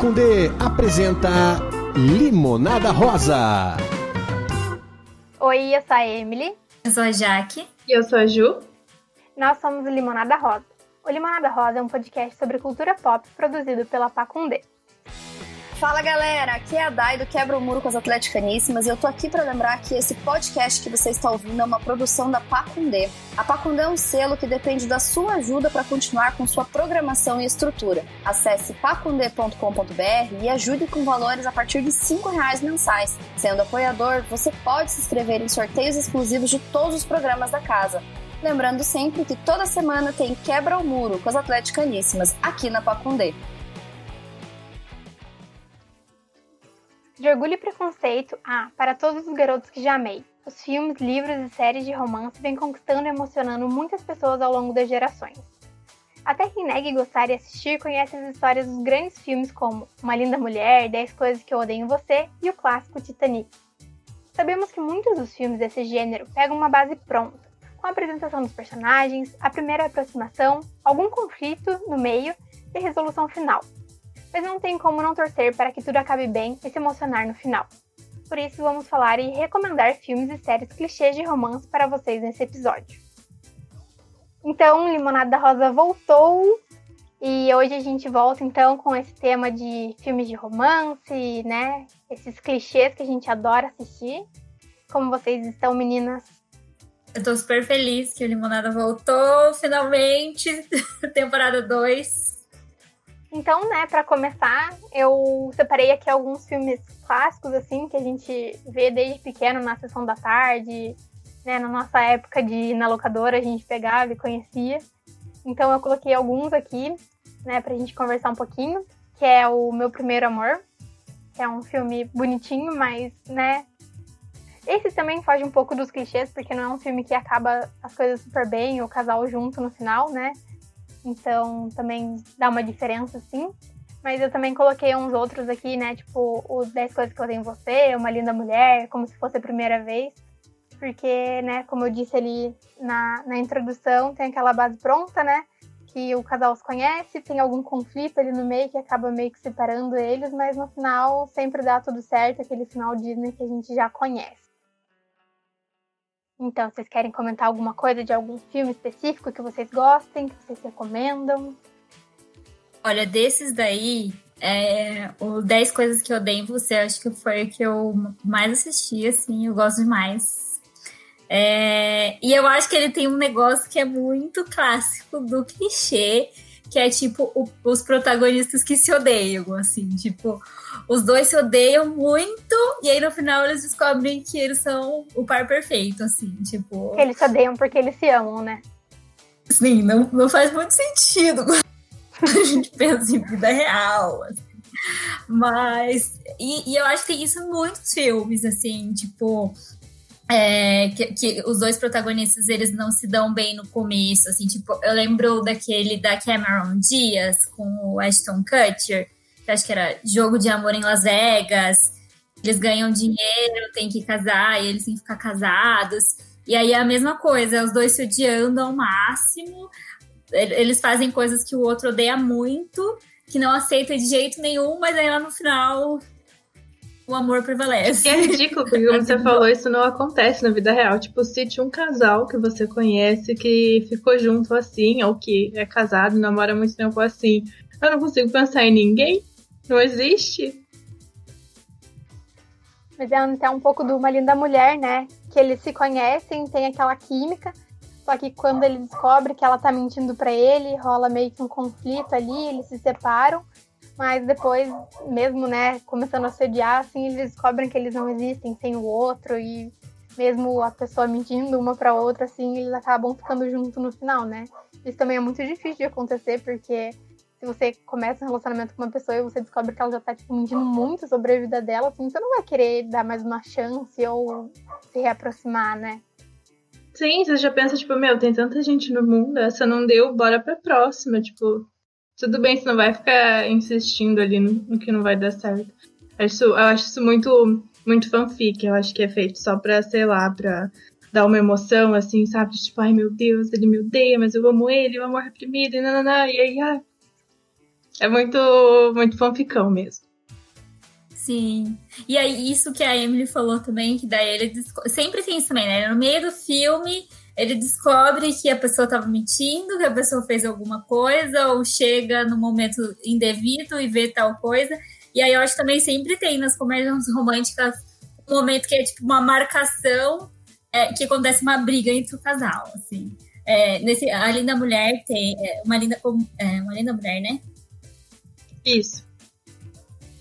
Pacundê apresenta Limonada Rosa. Oi, eu sou a Emily. Eu sou a Jaque. E eu sou a Ju. Nós somos o Limonada Rosa. O Limonada Rosa é um podcast sobre cultura pop produzido pela Pacundê. Fala galera, aqui é a Dai do Quebra o Muro com as Atleticaníssimas e eu tô aqui para lembrar que esse podcast que você está ouvindo é uma produção da Pacundê. A Pacundê é um selo que depende da sua ajuda para continuar com sua programação e estrutura. Acesse pacundê.com.br e ajude com valores a partir de R$ reais mensais. Sendo apoiador, você pode se inscrever em sorteios exclusivos de todos os programas da casa. Lembrando sempre que toda semana tem Quebra o Muro com as Atleticaníssimas aqui na Pacundê. De Orgulho e Preconceito a Para Todos os Garotos que Já Amei. Os filmes, livros e séries de romance vêm conquistando e emocionando muitas pessoas ao longo das gerações. Até quem negue gostar e assistir conhece as histórias dos grandes filmes como Uma Linda Mulher, 10 Coisas que Eu Odeio em Você e o clássico Titanic. Sabemos que muitos dos filmes desse gênero pegam uma base pronta, com a apresentação dos personagens, a primeira aproximação, algum conflito no meio e resolução final, mas não tem como não torcer para que tudo acabe bem e se emocionar no final. Por isso, vamos falar e recomendar filmes e séries clichês de romance para vocês nesse episódio. Então, Limonada Rosa voltou e hoje a gente volta então com esse tema de filmes de romance, né? Esses clichês que a gente adora assistir. Como vocês estão, meninas? Eu tô super feliz que o Limonada voltou, finalmente, temporada 2. Então, né, para começar, eu separei aqui alguns filmes clássicos, assim, que a gente vê desde pequeno na sessão da tarde, né, na nossa época de na locadora, a gente pegava e conhecia. Então, eu coloquei alguns aqui, né, pra gente conversar um pouquinho, que é o Meu Primeiro Amor, que é um filme bonitinho, mas, né, esse também foge um pouco dos clichês, porque não é um filme que acaba as coisas super bem, o casal junto no final, né? Então também dá uma diferença, sim. Mas eu também coloquei uns outros aqui, né? Tipo, os 10 coisas que eu tenho em você, Uma Linda Mulher, como se fosse a primeira vez. Porque, né, como eu disse ali na, na introdução, tem aquela base pronta, né? Que o casal se conhece, tem algum conflito ali no meio que acaba meio que separando eles, mas no final sempre dá tudo certo, aquele final Disney que a gente já conhece. Então, vocês querem comentar alguma coisa de algum filme específico que vocês gostem, que vocês recomendam? Olha, desses daí, é, o 10 Coisas que Eu Odeio em Você, acho que foi o que eu mais assisti, assim, eu gosto demais. É, e eu acho que ele tem um negócio que é muito clássico do clichê, que é tipo o, os protagonistas que se odeiam, assim, tipo, os dois se odeiam muito, e aí no final eles descobrem que eles são o par perfeito, assim, tipo. Eles se odeiam porque eles se amam, né? Sim, não, não faz muito sentido quando a gente pensa em vida real, assim. Mas. E, e eu acho que tem isso em muitos filmes, assim, tipo. É, que, que, os dois protagonistas eles não se dão bem no começo, assim, tipo, eu lembro daquele da Cameron Diaz com o Ashton Kutcher, que acho que era Jogo de Amor em Las Vegas, eles ganham dinheiro, tem que casar, e eles têm que ficar casados, e aí é a mesma coisa, os dois se odiando ao máximo, eles fazem coisas que o outro odeia muito, que não aceita de jeito nenhum, mas aí lá no final o amor prevalece. É ridículo, porque como você falou, isso não acontece na vida real. Tipo, cite um casal que você conhece que ficou junto assim, ou que é casado, namora muito tempo assim. Eu não consigo pensar em ninguém. Não existe. Mas é até um pouco de uma linda mulher, né? Que eles se conhecem, tem aquela química. Só que quando ele descobre que ela tá mentindo para ele, rola meio que um conflito ali, eles se separam. Mas depois, mesmo, né, começando a sediar, assim, eles descobrem que eles não existem sem o outro e mesmo a pessoa mentindo uma para outra, assim, eles acabam ficando junto no final, né? Isso também é muito difícil de acontecer, porque se você começa um relacionamento com uma pessoa e você descobre que ela já tá, tipo, mentindo muito sobre a vida dela, assim, você não vai querer dar mais uma chance ou se reaproximar, né? Sim, você já pensa, tipo, meu, tem tanta gente no mundo, essa não deu, bora pra próxima, tipo, tudo bem, você não vai ficar insistindo ali no, no que não vai dar certo. Eu acho, eu acho isso muito, muito fanfic. Eu acho que é feito só pra, sei lá, pra dar uma emoção, assim, sabe? Tipo, ai meu Deus, ele me odeia, mas eu amo ele, o amor reprimido, e nananã, e aí, ai. É muito, muito fanficão mesmo. Sim. E aí, isso que a Emily falou também, que daí ele sempre tem isso também, né? No meio do filme, ele descobre que a pessoa estava mentindo, que a pessoa fez alguma coisa, ou chega no momento indevido e vê tal coisa. E aí eu acho que também sempre tem nas comédias românticas um momento que é tipo uma marcação é, que acontece uma briga entre o casal, assim. É, nesse, a Linda Mulher tem. É, uma, linda, é, uma Linda Mulher, né? Isso.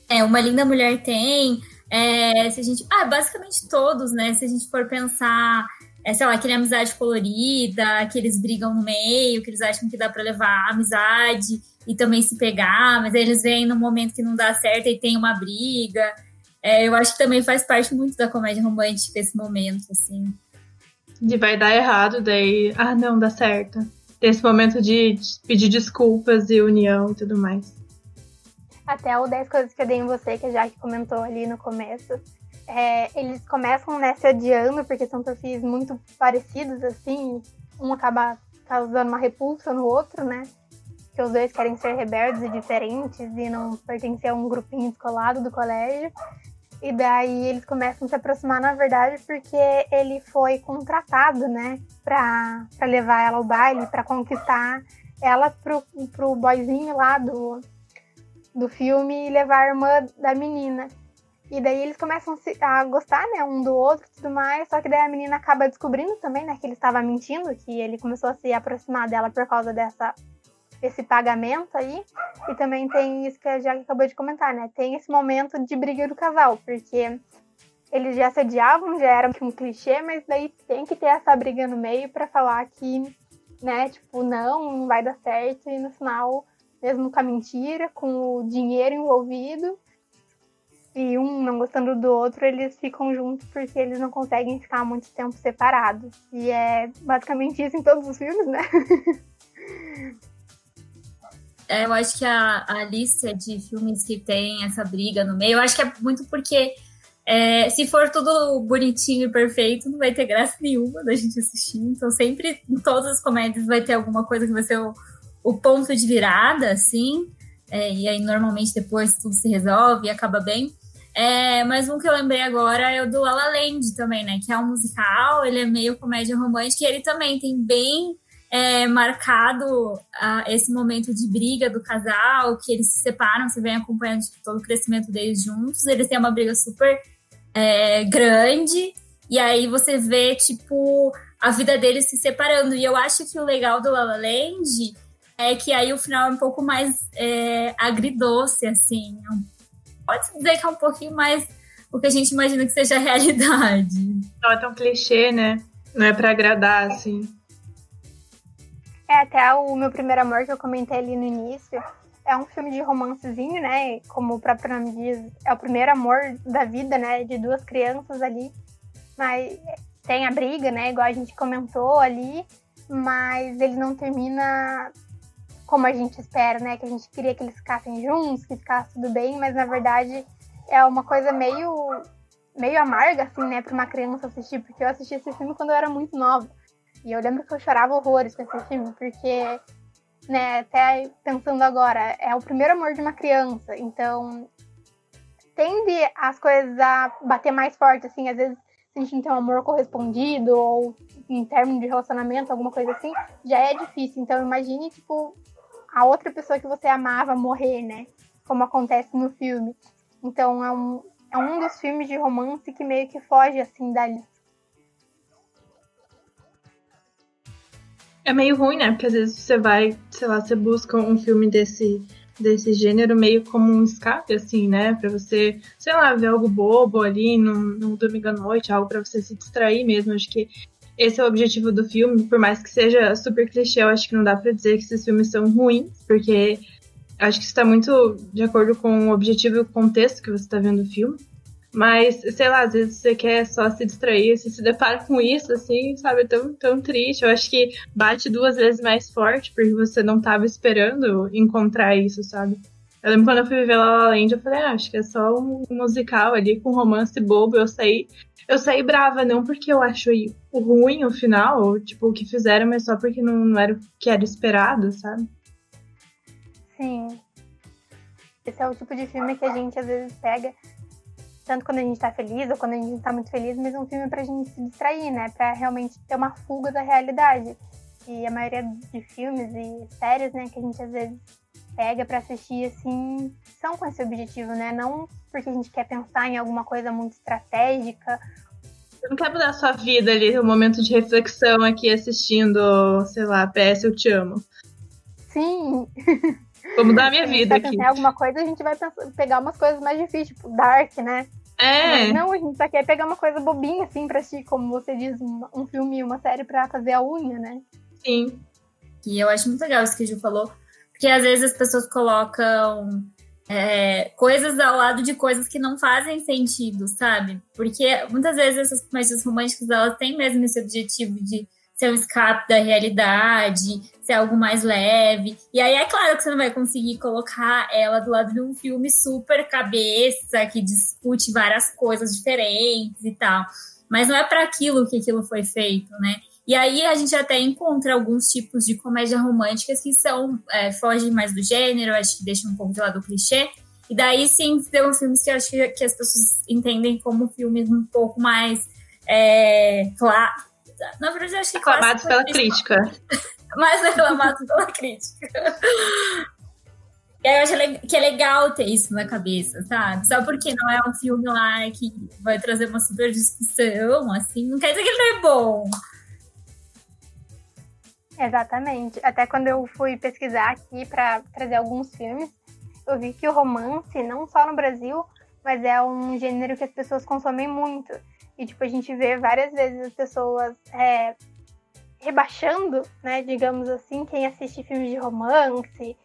É, uma linda mulher tem. É, se a gente. Ah, basicamente todos, né? Se a gente for pensar, é, sei lá, aquele amizade colorida, que eles brigam no meio, que eles acham que dá para levar a amizade e também se pegar, mas aí eles vêm no momento que não dá certo e tem uma briga. É, eu acho que também faz parte muito da comédia romântica esse momento, assim. De vai dar errado, daí, ah, não, dá certo. Tem esse momento de pedir desculpas e união e tudo mais. Até o 10 coisas que eu dei em você, que a Jaque comentou ali no começo. É, eles começam né, se odiando porque são perfis muito parecidos, assim. Um acaba causando uma repulsa no outro, né? Que os dois querem ser rebeldes e diferentes e não pertencer a um grupinho descolado do colégio. E daí eles começam a se aproximar, na verdade, porque ele foi contratado, né, pra, pra levar ela ao baile, para conquistar ela pro, pro boyzinho lá do, do filme e levar a irmã da menina. E daí eles começam a gostar, né, um do outro e tudo mais, só que daí a menina acaba descobrindo também, né, que ele estava mentindo, que ele começou a se aproximar dela por causa dessa esse pagamento aí. E também tem isso que a Jack acabou de comentar, né? Tem esse momento de briga do casal, porque eles já se odiavam, já era um clichê, mas daí tem que ter essa briga no meio para falar que, né, tipo, não, não vai dar certo e no final, mesmo com a mentira, com o dinheiro envolvido, e um não gostando do outro, eles ficam juntos porque eles não conseguem ficar muito tempo separados. E é basicamente isso em todos os filmes, né? É, eu acho que a, a lista de filmes que tem essa briga no meio, eu acho que é muito porque é, se for tudo bonitinho e perfeito, não vai ter graça nenhuma da gente assistir. Então, sempre, em todas as comédias, vai ter alguma coisa que vai ser o, o ponto de virada, assim. É, e aí, normalmente, depois tudo se resolve e acaba bem. É, mas um que eu lembrei agora é o do La La Land também, né? Que é um musical, ele é meio comédia romântica e ele também tem bem é, marcado esse momento de briga do casal, que eles se separam, você vem acompanhando tipo, todo o crescimento deles juntos, eles têm uma briga super é, grande, e aí você vê, tipo, a vida deles se separando. E eu acho que o legal do La La Land é que aí o final é um pouco mais é, agridoce, assim. Pode dizer que é um pouquinho mais o que a gente imagina que seja a realidade. Não é tão clichê, né? Não é para agradar, assim. É, até o meu primeiro amor que eu comentei ali no início. É um filme de romancezinho, né? Como o próprio nome diz, é o primeiro amor da vida, né? De duas crianças ali. Mas tem a briga, né? Igual a gente comentou ali. Mas ele não termina como a gente espera, né? Que a gente queria que eles ficassem juntos, que ficasse tudo bem, mas na verdade é uma coisa meio meio amarga, assim, né, para uma criança assistir, porque eu assisti esse filme quando eu era muito nova. E eu lembro que eu chorava horrores com esse filme, porque, né, até pensando agora, é o primeiro amor de uma criança, então tende as coisas a bater mais forte, assim, às vezes se a gente não tem um amor correspondido, ou em termos de relacionamento, alguma coisa assim, já é difícil. Então imagine, tipo, a outra pessoa que você amava morrer, né? Como acontece no filme. Então é um, é um dos filmes de romance que meio que foge, assim, da, É meio ruim, né? Porque às vezes você vai, sei lá, você busca um filme desse, desse gênero meio como um escape, assim, né? Pra você, sei lá, ver algo bobo ali no, no domingo à noite, algo para você se distrair mesmo. Acho que esse é o objetivo do filme, por mais que seja super clichê, eu acho que não dá para dizer que esses filmes são ruins, porque acho que está muito de acordo com o objetivo e o contexto que você está vendo o filme. Mas, sei lá, às vezes você quer só se distrair, você se depara com isso, assim, sabe? É tão, tão triste. Eu acho que bate duas vezes mais forte, porque você não estava esperando encontrar isso, sabe? Eu lembro quando eu fui ver La La Land, eu falei, ah, acho que é só um musical ali com romance bobo. Eu saí, eu saí brava, não porque eu acho ruim o final, ou, tipo, o que fizeram, mas só porque não, não era o que era esperado, sabe? Sim. Esse é o tipo de filme que a gente às vezes pega, tanto quando a gente tá feliz ou quando a gente tá muito feliz, mas é um filme pra gente se distrair, né? Pra realmente ter uma fuga da realidade. E a maioria de filmes e séries, né, que a gente às vezes pega para assistir, assim, são com esse objetivo, né? Não porque a gente quer pensar em alguma coisa muito estratégica. Você não quer mudar a sua vida ali, um momento de reflexão aqui assistindo, sei lá, PS Eu Te Amo. Sim. Vou mudar a minha vida aqui. Se alguma coisa, a gente vai pegar umas coisas mais difíceis, tipo Dark, né? É. Mas não, a gente só quer pegar uma coisa bobinha, assim, pra assistir, como você diz, um, um filme, uma série pra fazer a unha, né? Sim. E eu acho muito legal isso que a Ju falou, porque às vezes as pessoas colocam é, coisas ao lado de coisas que não fazem sentido, sabe? Porque muitas vezes essas comédias românticas elas têm mesmo esse objetivo de ser um escape da realidade, ser algo mais leve. E aí é claro que você não vai conseguir colocar ela do lado de um filme super cabeça, que discute várias coisas diferentes e tal. Mas não é para aquilo que aquilo foi feito, né? E aí a gente até encontra alguns tipos de comédia românticas que são, é, fogem mais do gênero, acho que deixam um pouco de lado o clichê. E daí sim, tem filmes que eu acho que, que as pessoas entendem como filmes um pouco mais. É, claro. Na verdade, acho que. Aclamados pela crítica. mais aclamados pela crítica. E aí eu acho que é legal ter isso na cabeça, sabe? Só porque não é um filme lá que vai trazer uma super discussão, assim, não quer dizer que ele não é bom. Exatamente. Até quando eu fui pesquisar aqui para trazer alguns filmes, eu vi que o romance, não só no Brasil, mas é um gênero que as pessoas consomem muito. E, tipo, a gente vê várias vezes as pessoas é, rebaixando, né, digamos assim, quem assiste filmes de romance,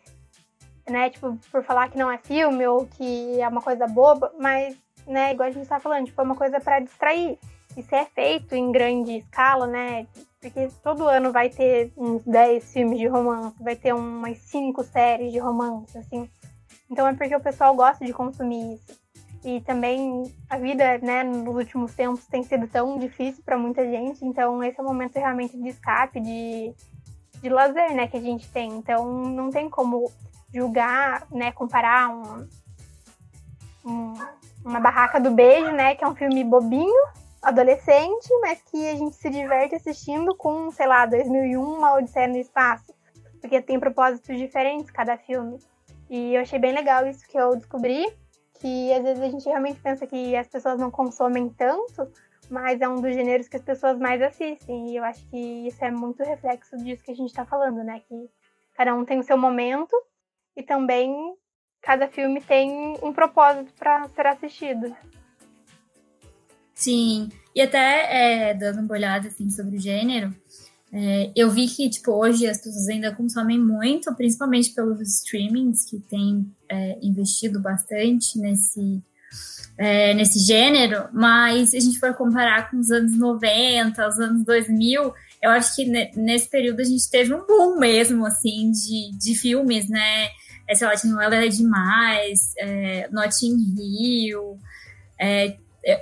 né, tipo, por falar que não é filme ou que é uma coisa boba, mas, né, igual a gente tá falando, tipo, é uma coisa para distrair. Se é feito em grande escala, né, porque todo ano vai ter uns 10 filmes de romance, vai ter umas 5 séries de romance, assim. Então é porque o pessoal gosta de consumir isso. E também a vida, né, nos últimos tempos tem sido tão difícil para muita gente, então esse é o momento realmente de escape, de, de lazer, né, que a gente tem. Então não tem como julgar, né, comparar um, um, uma barraca do beijo, né, que é um filme bobinho, adolescente, mas que a gente se diverte assistindo com, sei lá, 2001, uma Odisseia no Espaço. Porque tem propósitos diferentes cada filme. E eu achei bem legal isso que eu descobri, que às vezes a gente realmente pensa que as pessoas não consomem tanto, mas é um dos gêneros que as pessoas mais assistem. E eu acho que isso é muito reflexo disso que a gente está falando, né? Que cada um tem o seu momento e também cada filme tem um propósito para ser assistido. Sim, e até é, dando uma olhada assim, sobre o gênero, é, eu vi que tipo, hoje as pessoas ainda consomem muito, principalmente pelos streamings que têm é, investido bastante nesse, é, nesse gênero, mas se a gente for comparar com os anos 90, os anos 2000, eu acho que nesse período a gente teve um boom mesmo, assim, de, de filmes, né? É, sei lá, é Demais, é, Notting Hill, é,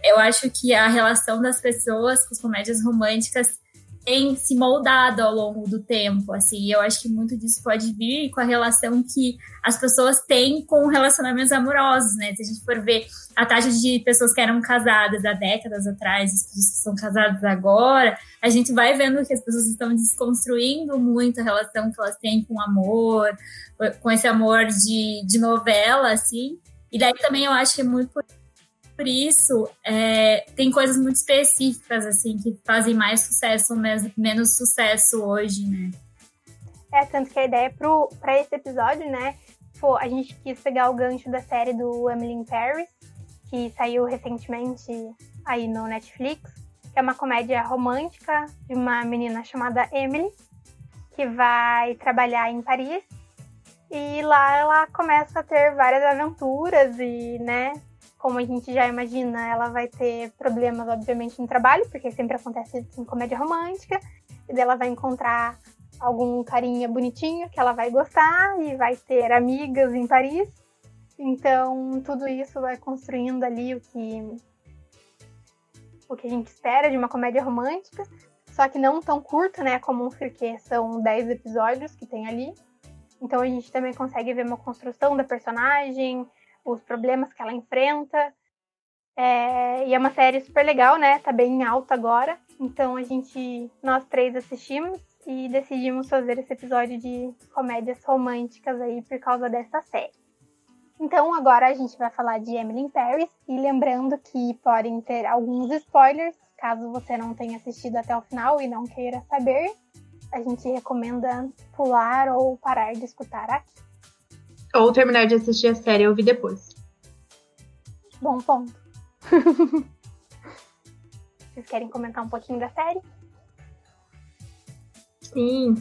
eu acho que a relação das pessoas com as comédias românticas tem se moldado ao longo do tempo, assim, eu acho que muito disso pode vir com a relação que as pessoas têm com relacionamentos amorosos, né? Se a gente for ver a taxa de pessoas que eram casadas há décadas atrás, as pessoas que são casadas agora, a gente vai vendo que as pessoas estão desconstruindo muito a relação que elas têm com o amor, com esse amor de, de novela, assim. E daí também eu acho que é muito por isso, é, tem coisas muito específicas, assim, que fazem mais sucesso, menos sucesso hoje, né? É, tanto que a ideia para esse episódio, né, foi, a gente quis pegar o gancho da série do Emily in Paris, que saiu recentemente aí no Netflix, que é uma comédia romântica de uma menina chamada Emily, que vai trabalhar em Paris. E lá ela começa a ter várias aventuras e, né, como a gente já imagina, ela vai ter problemas, obviamente, no trabalho, porque sempre acontece em comédia romântica, e dela vai encontrar algum carinha bonitinho que ela vai gostar e vai ter amigas em Paris. Então, tudo isso vai construindo ali o que o que a gente espera de uma comédia romântica, só que não tão curta, né, como um porque são 10 episódios que tem ali. Então a gente também consegue ver uma construção da personagem, os problemas que ela enfrenta. É, e é uma série super legal, né? Tá bem alta agora. Então a gente, nós três assistimos e decidimos fazer esse episódio de comédias românticas aí por causa dessa série. Então agora a gente vai falar de Emily in Paris e lembrando que podem ter alguns spoilers, caso você não tenha assistido até o final e não queira saber, a gente recomenda pular ou parar de escutar aqui. Ou terminar de assistir a série e ouvir depois. Bom ponto. Vocês querem comentar um pouquinho da série? Sim.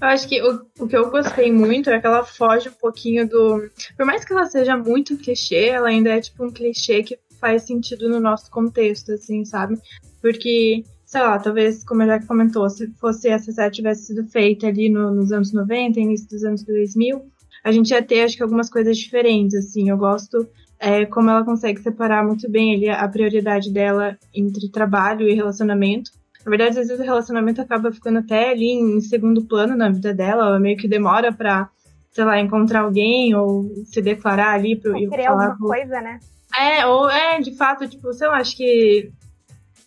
Eu acho que o, o que eu gostei muito é que ela foge um pouquinho do. Por mais que ela seja muito clichê, ela ainda é tipo um clichê que faz sentido no nosso contexto, assim, sabe? Porque, sei lá, talvez, como a Jack comentou, se fosse essa série tivesse sido feita ali no, nos anos 90, início dos anos 2000, a gente ia ter, acho que, algumas coisas diferentes, assim. Eu gosto é, como ela consegue separar muito bem ali a prioridade dela entre trabalho e relacionamento. Na verdade, às vezes o relacionamento acaba ficando até ali em segundo plano na vida dela, ela meio que demora pra, sei lá, encontrar alguém ou se declarar ali pro, ou querer alguma coisa, né? É, ou é, de fato, tipo, sei lá, acho que.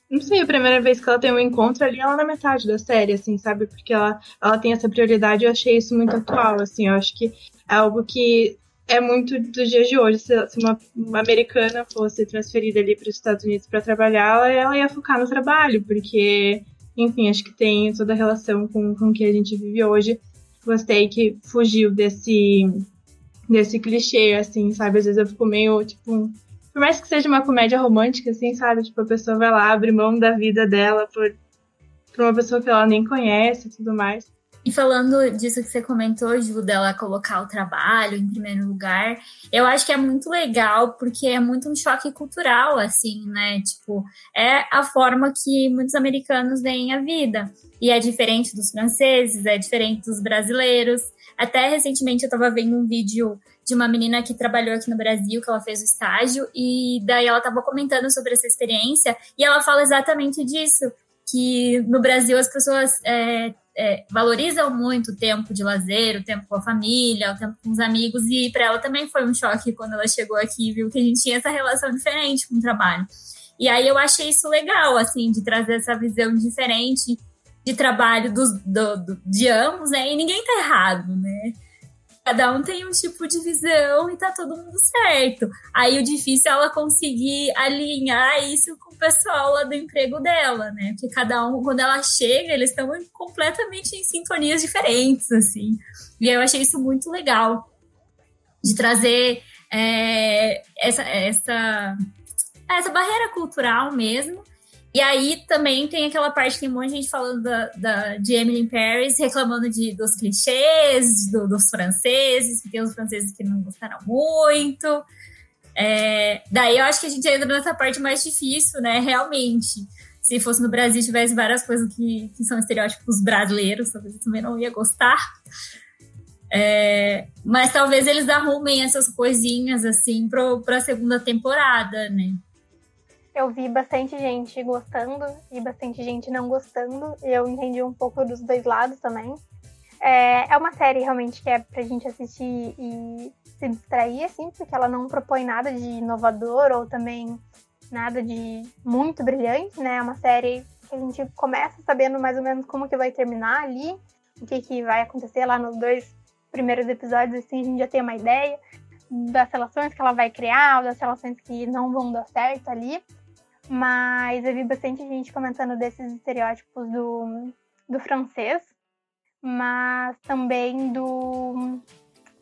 Não sei, a primeira vez que ela tem um encontro ali, ela na metade da série, assim, sabe? Porque ela, ela tem essa prioridade e eu achei isso muito atual, assim. Eu acho que é algo que é muito dos dias de hoje. Se, uma, uma, americana fosse transferida ali para os Estados Unidos para trabalhar, ela, ia focar no trabalho, porque, enfim, acho que tem toda a relação com, com o que a gente vive hoje. Gostei que fugiu desse, desse clichê, assim, sabe? Às vezes eu fico meio, tipo, por mais que seja uma comédia romântica, assim, sabe? Tipo, a pessoa vai lá, abre mão da vida dela por, por uma pessoa que ela nem conhece e tudo mais. E falando disso que você comentou, Ju, dela colocar o trabalho em primeiro lugar, eu acho que é muito legal, porque é muito um choque cultural, assim, né? Tipo, é a forma que muitos americanos veem a vida. E é diferente dos franceses, é diferente dos brasileiros. Até recentemente eu estava vendo um vídeo de uma menina que trabalhou aqui no Brasil, que ela fez o estágio, e daí ela estava comentando sobre essa experiência, e ela fala exatamente disso, que no Brasil as pessoas é, é, valorizam muito o tempo de lazer, o tempo com a família, o tempo com os amigos, e para ela também foi um choque quando ela chegou aqui e viu que a gente tinha essa relação diferente com o trabalho. E aí eu achei isso legal, assim, de trazer essa visão diferente de trabalho dos, do, do, de ambos, né? E ninguém tá errado, né? Cada um tem um tipo de visão e tá todo mundo certo. Aí o difícil é ela conseguir alinhar isso com o pessoal lá do emprego dela, né? Porque cada um, quando ela chega, eles estão completamente em sintonias diferentes, assim. E eu achei isso muito legal. De trazer é, essa, essa, essa barreira cultural mesmo e aí também tem aquela parte que tem um monte de gente falando da, da, de Emily Paris, reclamando de, dos clichês, do, dos franceses, que tem os franceses que não gostaram muito. É, daí eu acho que a gente entra nessa parte mais difícil, né? Realmente. Se fosse no Brasil tivesse várias coisas que, que são estereótipos brasileiros, talvez eu também não ia gostar. É, mas talvez eles arrumem essas coisinhas assim para a segunda temporada, né? Eu vi bastante gente gostando e bastante gente não gostando. E eu entendi um pouco dos dois lados também. É, é uma série realmente que é pra gente assistir e se distrair, assim, porque ela não propõe nada de inovador ou também nada de muito brilhante, né? É uma série que a gente começa sabendo mais ou menos como que vai terminar ali, o que, que vai acontecer lá nos dois primeiros episódios, assim, a gente já tem uma ideia das relações que ela vai criar, das relações que não vão dar certo ali. Mas eu vi bastante gente comentando desses estereótipos do, do francês, mas também do,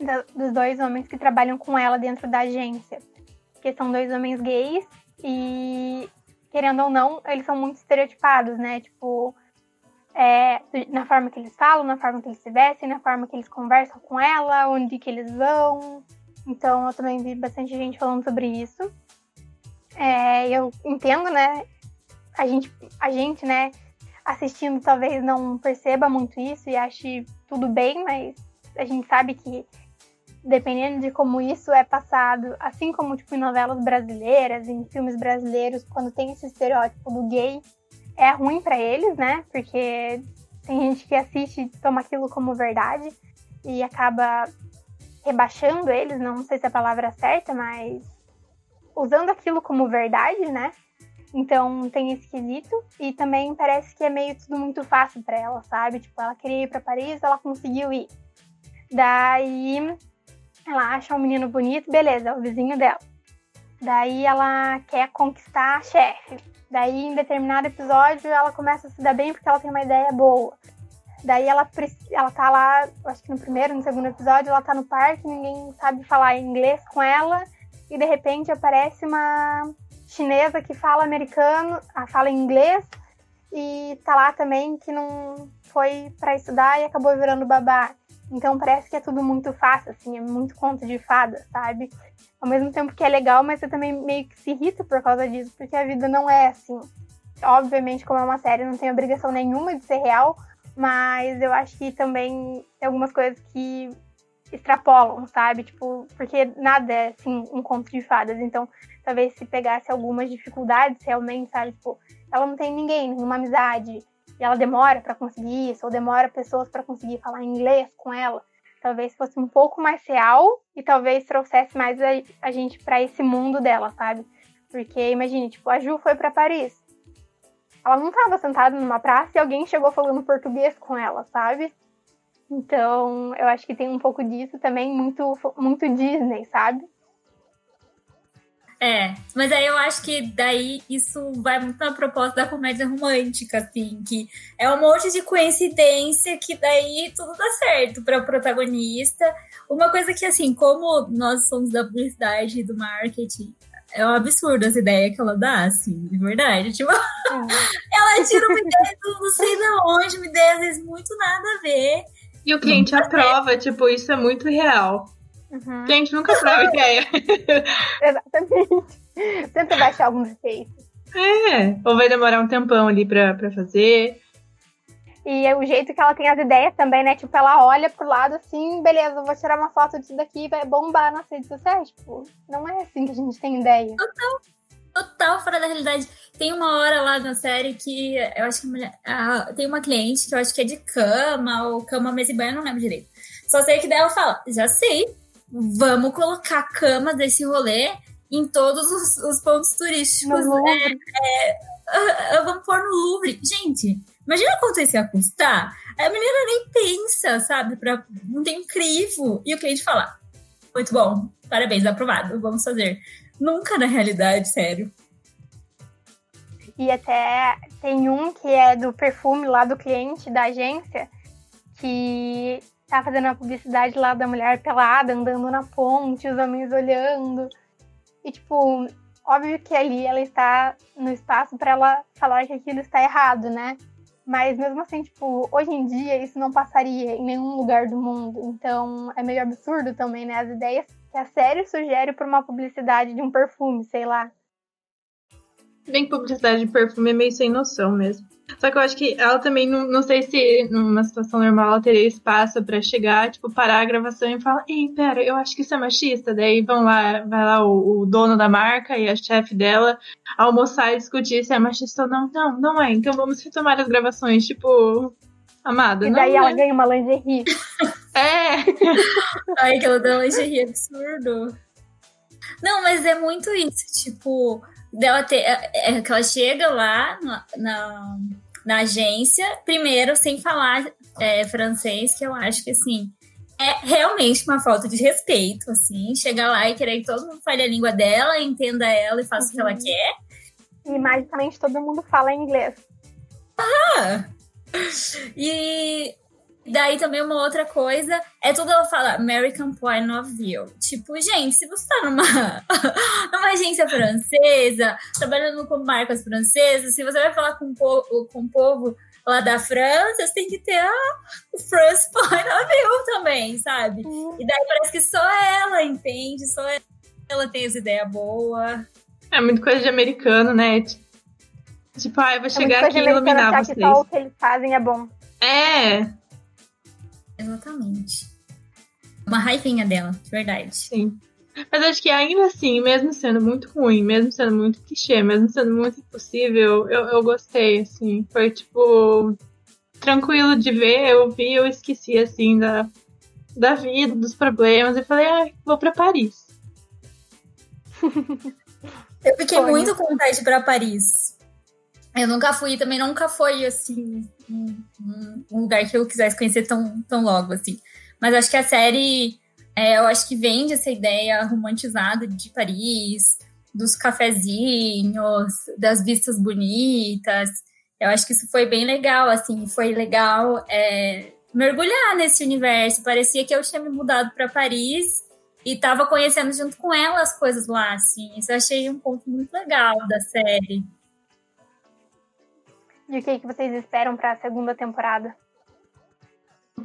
da, dos dois homens que trabalham com ela dentro da agência. Que são dois homens gays e, querendo ou não, eles são muito estereotipados, né? Tipo, é, na forma que eles falam, na forma que eles se vestem, na forma que eles conversam com ela, onde que eles vão. Então eu também vi bastante gente falando sobre isso. É, eu entendo, né? A gente, a gente, né, assistindo talvez não perceba muito isso e ache tudo bem, mas a gente sabe que dependendo de como isso é passado, assim como tipo, em novelas brasileiras, em filmes brasileiros, quando tem esse estereótipo do gay, é ruim para eles, né? Porque tem gente que assiste e toma aquilo como verdade. e acaba rebaixando eles, não sei se é a palavra certa, mas usando aquilo como verdade, né? Então tem esse quesito. E também parece que é meio tudo muito fácil para ela, sabe? Tipo, ela queria ir para Paris, ela conseguiu ir. Daí ela acha um menino bonito, beleza, é o vizinho dela. Daí ela quer conquistar a chefe. Daí em determinado episódio ela começa a se dar bem porque ela tem uma ideia boa. Daí ela, ela tá lá, acho que no primeiro, no segundo episódio, ela tá no parque, ninguém sabe falar inglês com ela, e de repente aparece uma chinesa que fala americano, ah, fala inglês, e tá lá também que não foi para estudar e acabou virando babá. Então parece que é tudo muito fácil, assim, é muito conto de fada, sabe? Ao mesmo tempo que é legal, mas você também meio que se irrita por causa disso, porque a vida não é assim. Obviamente, como é uma série, não tem obrigação nenhuma de ser real, mas eu acho que também tem algumas coisas que extrapolam, sabe? Tipo, porque nada é, assim, um conto de fadas. Então, talvez se pegasse algumas dificuldades realmente, sabe? Tipo, ela não tem ninguém, nenhuma amizade, e ela demora para conseguir isso, ou demora pessoas para conseguir falar inglês com ela. Talvez fosse um pouco mais real e talvez trouxesse mais a, a gente para esse mundo dela, sabe? Porque imagine, tipo, a Ju foi para Paris ela não estava sentada numa praça e alguém chegou falando português com ela, sabe? Então, eu acho que tem um pouco disso também, muito, muito Disney, sabe? É, mas aí eu acho que daí isso vai muito na proposta da comédia romântica, assim, que é um monte de coincidência que daí tudo dá certo para o protagonista. Uma coisa que, assim, como nós somos da publicidade e do marketing, é um absurdo essa ideia que ela dá, assim, de verdade. Tipo, é. ela tira uma ideia do não sei de onde, uma ideia às vezes muito nada a ver. E o cliente aprova, tipo, isso é muito real. Uhum. O cliente nunca aprova ideia. Exatamente. Sempre vai achar algum defeito. É, ou vai demorar um tempão ali pra, pra fazer. E é o jeito que ela tem as ideias também, né? Tipo, ela olha pro lado assim, beleza, vou tirar uma foto disso daqui e vai bombar nas redes sociais. Tipo, não é assim que a gente tem ideia. Total. Total fora da realidade. Tem uma hora lá na série que eu acho que a mulher, a, tem uma cliente que eu acho que é de cama ou cama, mesa e banho, eu não lembro direito. Só sei que dela fala: já sei, vamos colocar cama desse rolê em todos os, os pontos turísticos. É, é, vamos pôr no Louvre. Gente, Imagina quanto isso ia custar. A menina nem pensa, sabe? Pra, não tem crivo. E o cliente fala: muito bom, parabéns, aprovado, vamos fazer. Nunca na realidade, sério. E até tem um que é do perfume lá do cliente da agência, que tá fazendo a publicidade lá da mulher pelada, andando na ponte, os homens olhando. E, tipo, óbvio que ali ela está no espaço para ela falar que aquilo está errado, né? Mas mesmo assim, tipo, hoje em dia isso não passaria em nenhum lugar do mundo. Então é meio absurdo também, né? As ideias que a série sugere para uma publicidade de um perfume, sei lá. Bem que publicidade de perfume é meio sem noção mesmo. Só que eu acho que ela também, não, não sei se numa situação normal ela teria espaço para chegar, tipo, parar a gravação e falar, ei, pera, eu acho que isso é machista. Daí vão lá, vai lá o, o dono da marca e a chefe dela almoçar e discutir se é machista ou não. Não, não é. Então vamos retomar as gravações, tipo, amada. E daí ela é. ganha uma lingerie. é! Ai, que ela dá lingerie absurdo. Não, mas é muito isso, tipo dela ter. É, é, que ela chega lá na, na, na, agência, primeiro, sem falar é, francês, que eu acho que assim. É realmente uma falta de respeito, assim, chegar lá e querer que todo mundo fale a língua dela, entenda ela e faça uhum. o que ela uhum. quer. E magicamente todo mundo fala inglês. Ah! E Daí também uma outra coisa é tudo ela fala American Point of View. Tipo, gente, se você tá numa, numa agência francesa, trabalhando com marcas francesas, se você vai falar com o povo, com o povo lá da França, você tem que ter a, o France Point of View também, sabe? Uhum. E daí parece que só ela entende, só ela tem essa ideia boa. É muito coisa de americano, né? Tipo, ah, eu vou é chegar aqui e iluminar vocês. Que só o que eles fazem é bom. É, Exatamente. Uma raivinha dela, de verdade. Sim. Mas acho que ainda assim, mesmo sendo muito ruim, mesmo sendo muito clichê, mesmo sendo muito impossível, eu, eu gostei, assim. Foi, tipo, tranquilo de ver, eu vi, eu esqueci, assim, da, da vida, dos problemas, e falei, ah, vou pra Paris. Eu fiquei Foi. muito com vontade de ir pra Paris. Eu nunca fui, também nunca foi, assim, um, um, lugar que eu quisesse conhecer tão, tão logo, assim. Mas acho que a série, é, eu acho que vende essa ideia romantizada de Paris, dos cafezinhos, das vistas bonitas. Eu acho que isso foi bem legal, assim, foi legal é, mergulhar nesse universo. Parecia que eu tinha me mudado para Paris e tava conhecendo junto com ela as coisas lá, assim. Isso eu achei um ponto muito legal da série. E o que, que vocês esperam para a segunda temporada?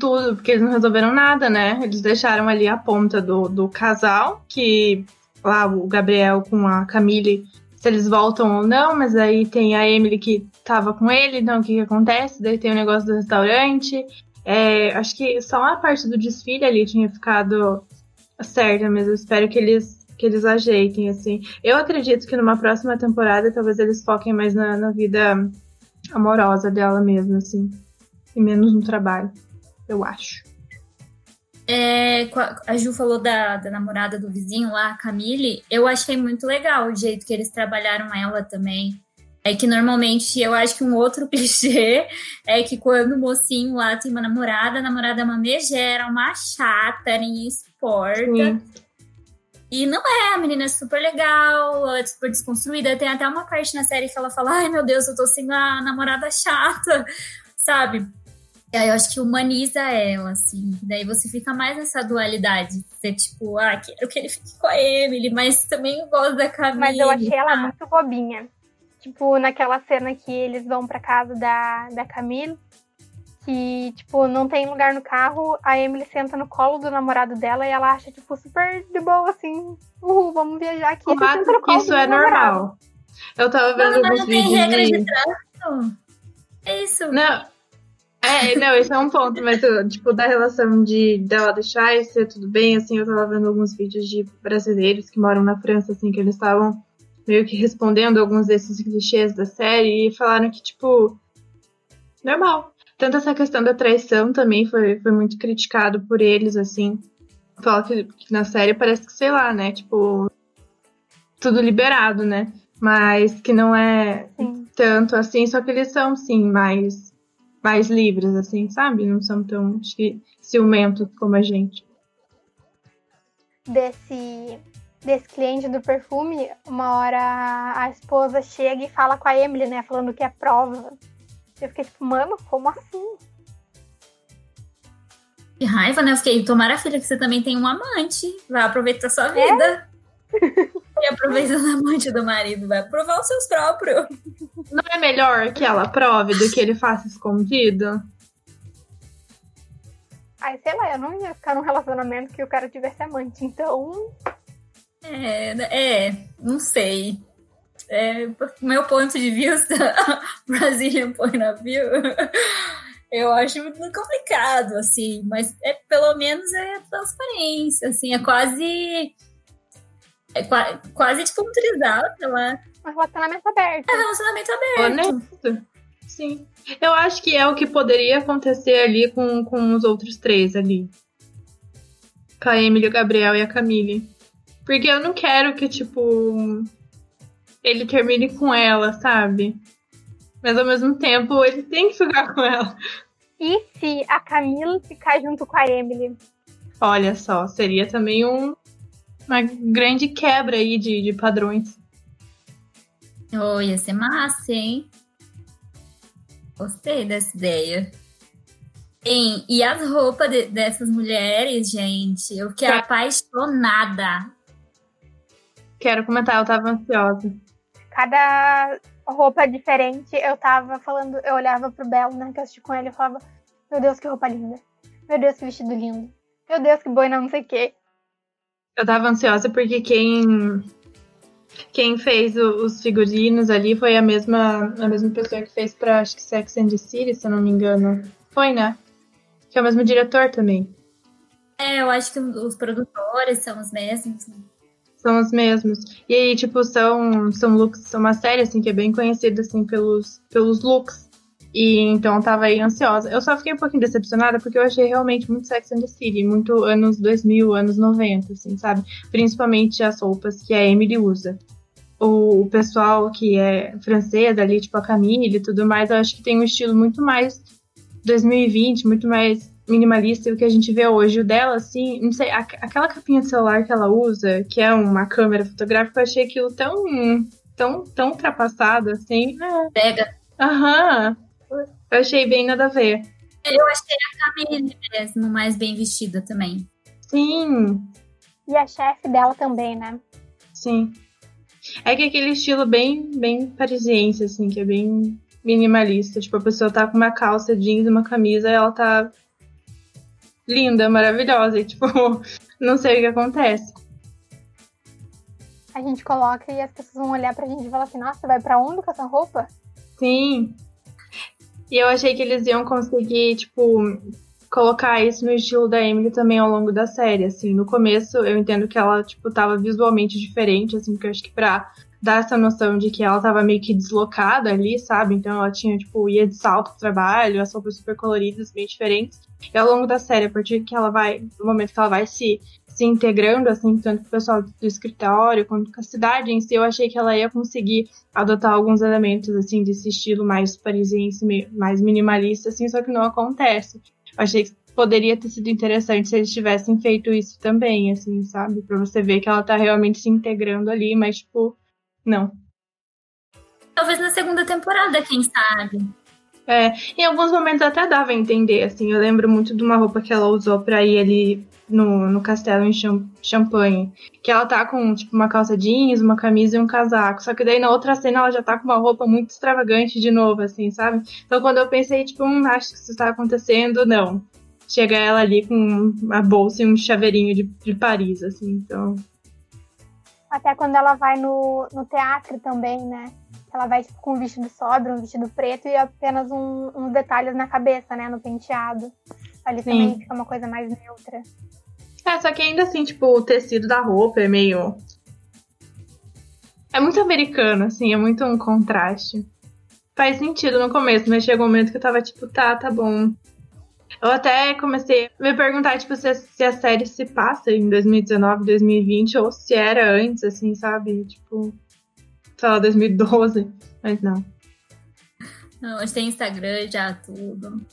Tudo, porque eles não resolveram nada, né? Eles deixaram ali a ponta do, do casal, que lá o Gabriel com a Camille, se eles voltam ou não, mas aí tem a Emily que tava com ele, então o que, que acontece? Daí tem o negócio do restaurante. É, acho que só a parte do desfile ali tinha ficado certa, mas eu espero que eles que eles ajeitem, assim. Eu acredito que numa próxima temporada talvez eles foquem mais na, na vida amorosa dela mesmo, assim. E menos no trabalho, eu acho. É, a Ju falou da, da namorada do vizinho lá, a Camille. Eu achei muito legal o jeito que eles trabalharam ela também. É que normalmente eu acho que um outro clichê é que quando o mocinho lá tem uma namorada, a namorada é uma megera, uma chata, ninguém suporta. Sim. E não é, a menina é super legal, ela é super desconstruída. Tem até uma parte na série que ela fala: ai meu Deus, eu tô sendo a namorada chata, sabe? E aí eu acho que humaniza ela, assim. Daí você fica mais nessa dualidade. Você, tipo, ah, quero que ele fique com a Emily, mas também gosto da Camille. Mas eu achei ela muito bobinha. Tipo, naquela cena que eles vão pra casa da, da Camille, que, tipo, não tem lugar no carro, a Emily senta no colo do namorado dela e ela acha, tipo, super de boa, assim, uhul, vamos viajar aqui. Claro isso é normal. Eu tava vendo não, alguns vídeos tem regra de... de É isso. Não, é, não, esse é um ponto, mas tipo, da relação de dela deixar e ser tudo bem, assim, eu tava vendo alguns vídeos de brasileiros que moram na França, assim, que eles estavam meio que respondendo alguns desses clichês da série e falaram que, tipo, normal. Tanto essa questão da traição também foi, foi muito criticado por eles, assim. Fala que, que na série parece que, sei lá, né, tipo, tudo liberado, né? Mas que não é sim. tanto assim, só que eles são, sim, mais mais livres, assim, sabe? Não são tão ciumentos como a gente. Desse, desse cliente do perfume, uma hora a esposa chega e fala com a Emily, né? Falando que é prova. Eu fiquei tipo, mano, como assim? Que raiva, né? Eu fiquei, tomara, filha, que você também tem um amante. Vai aproveitar sua vida. É? E aproveitando a amante do marido, vai provar os seus próprios. Não é melhor que ela prove do que ele faça escondido? Ai, sei lá, eu não ia ficar num relacionamento que o cara tivesse amante, então. É, é, não sei. É, meu ponto de vista, Brazilian Point of View, eu acho muito complicado, assim, mas é, pelo menos é transparência, assim, é quase é quase tipo um trisal, sei lá. Um relacionamento aberto. É, relacionamento aberto. Honesto. Sim. Eu acho que é o que poderia acontecer ali com, com os outros três ali. Com a Emily, o Gabriel e a Camille. Porque eu não quero que, tipo, ele termine com ela, sabe? Mas ao mesmo tempo ele tem que ficar com ela. E se a Camille ficar junto com a Emily? Olha só, seria também um, uma grande quebra aí de, de padrões. Oh, ia ser massa, hein? Gostei dessa ideia. Hein, e as roupas de, dessas mulheres, gente? Eu fiquei apaixonada. Quero comentar, eu tava ansiosa. Cada roupa diferente, eu tava falando, eu olhava pro Belo, né, que eu assisti com ele, eu falava, meu Deus, que roupa linda. Meu Deus, que vestido lindo. Meu Deus, que boina não sei o quê. Eu tava ansiosa porque quem quem fez o, os figurinos ali foi a mesma a mesma pessoa que fez para acho que Sex and the City, se eu não me engano. Foi, né? Que é o mesmo diretor também. É, eu acho que os produtores são os mesmos. São os mesmos. E aí, tipo, são, são looks, são uma série, assim, que é bem conhecida, assim, pelos, pelos looks E então tava aí ansiosa. Eu só fiquei um pouquinho decepcionada porque eu achei realmente muito Sex and the City, muito anos 2000, anos 90, assim, sabe? Principalmente as roupas que a Emily usa. O, pessoal que é francês ali, tipo a Camille e tudo mais, eu acho que tem um estilo muito mais 2020, muito mais minimalista do que a gente vê hoje. O dela, assim, não sei, aquela capinha de celular que ela usa, que é uma câmera fotográfica, eu achei aquilo tão, tão, tão ultrapassado, assim. Pega. Aham. Eu achei bem nada a ver. Eu achei a Camille mesmo mais bem vestida também. Sim. E a chefe dela também, né? Sim. É que aquele estilo bem, bem parisiense, assim, que é bem minimalista. Tipo, a pessoa tá com uma calça jeans, uma camisa, e ela tá linda, maravilhosa. E, tipo, não sei o que acontece. A gente coloca e as pessoas vão olhar pra gente e falar assim, nossa, vai pra onde com essa roupa? Sim. E eu achei que eles iam conseguir, tipo, colocar isso no estilo da Emily também ao longo da série, assim. No começo, eu entendo que ela, tipo, tava visualmente diferente, assim, porque eu acho que pra dar essa noção de que ela tava meio que deslocada ali, sabe? Então ela tinha, tipo, ia de salto pro trabalho, as roupas super coloridas, bem diferentes. E ao longo da série, a partir que ela vai, do momento que ela vai se, se integrando, assim, tanto com o pessoal do escritório quanto com a cidade em si, eu achei que ela ia conseguir adotar alguns elementos, assim, desse estilo mais parisiense, mais minimalista, assim, só que não acontece. Eu achei que poderia ter sido interessante se eles tivessem feito isso também, assim, sabe? Pra você ver que ela tá realmente se integrando ali, mas, tipo, não. Talvez na segunda temporada, quem sabe? É, em alguns momentos até dava a entender, assim. Eu lembro muito de uma roupa que ela usou pra ir ali no, no castelo em Champagne. Que ela tá com, tipo, uma calça jeans, uma camisa e um casaco. Só que daí na outra cena ela já tá com uma roupa muito extravagante de novo, assim, sabe? Então quando eu pensei, tipo, hum, acho que isso tá acontecendo, não. Chega ela ali com uma bolsa e um chaveirinho de, de Paris, assim, então. Até quando ela vai no, no teatro também, né? Ela vai tipo, com um vestido sóbrio, um vestido preto e apenas um, uns detalhes na cabeça, né? No penteado. Ali Sim. também fica uma coisa mais neutra. É, só que ainda assim, tipo, o tecido da roupa é meio. É muito americano, assim, é muito um contraste. Faz sentido no começo, mas chegou um momento que eu tava tipo, tá, tá bom. Eu até comecei a me perguntar, tipo, se a, se a série se passa em 2019, 2020, ou se era antes, assim, sabe? Tipo, sei lá, 2012. Mas não. Não, hoje tem Instagram já, tudo.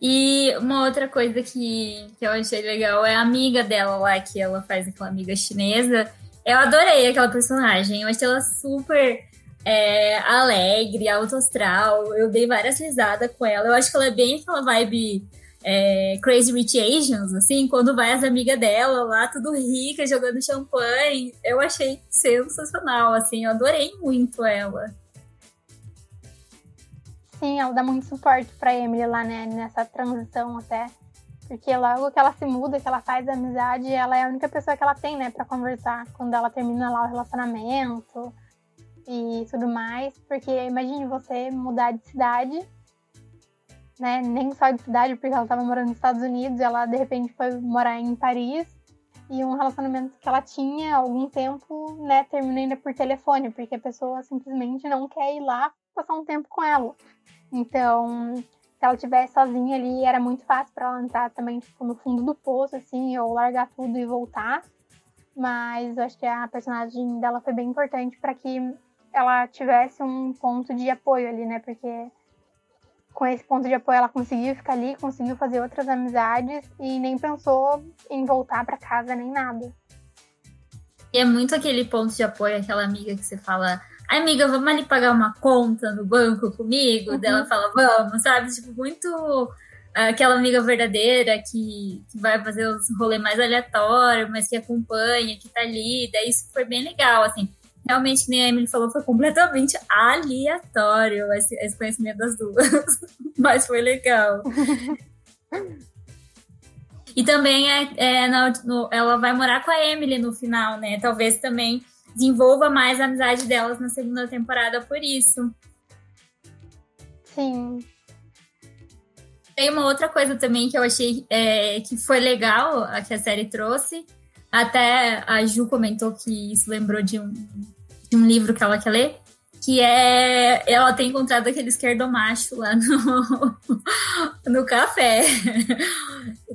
E uma outra coisa que, que eu achei legal é a amiga dela lá, que ela faz aquela amiga chinesa. Eu adorei aquela personagem. Eu achei ela super é, alegre, alto astral. Eu dei várias risadas com ela. Eu acho que ela é bem aquela vibe é, Crazy Rich Asians, assim, quando vai as amigas dela lá, tudo rica, jogando champanhe. Eu achei sensacional, assim, eu adorei muito ela. Sim, ela dá muito suporte pra Emily lá, né, nessa transição até. Porque logo que ela se muda, que ela faz amizade, ela é a única pessoa que ela tem, né, pra conversar quando ela termina lá o relacionamento e tudo mais, porque imagine você mudar de cidade, né? Nem só de cidade, porque ela estava morando nos Estados Unidos, ela de repente foi morar em Paris, e um relacionamento que ela tinha há algum tempo, né, termina ainda por telefone, porque a pessoa simplesmente não quer ir lá passar um tempo com ela. Então, se ela estivesse sozinha ali, era muito fácil para ela entrar também, tipo, no fundo do poço, assim, ou largar tudo e voltar. Mas eu acho que a personagem dela foi bem importante para que ela tivesse um ponto de apoio ali, né? Porque com esse ponto de apoio ela conseguiu ficar ali, conseguiu fazer outras amizades e nem pensou em voltar para casa nem nada. E é muito aquele ponto de apoio, aquela amiga que você fala, amiga, vamos ali pagar uma conta no banco comigo? Uhum. Dela fala, vamos, sabe? Tipo, muito aquela amiga verdadeira que, que vai fazer os rolês mais aleatórios, mas que acompanha, que tá ali. Daí isso foi bem legal, assim realmente, nem a Emily falou, foi completamente aleatório esse, esse conhecimento das duas. Mas foi legal. e também é, é no, no, ela vai morar com a Emily no final, né? Talvez também desenvolva mais a amizade delas na segunda temporada por isso. Sim. Tem uma outra coisa também que eu achei é, que foi legal, a que a série trouxe. Até a Ju comentou que isso lembrou de um, de um livro que ela quer ler, que é ela tem encontrado aquele esquerdomacho lá no, no café.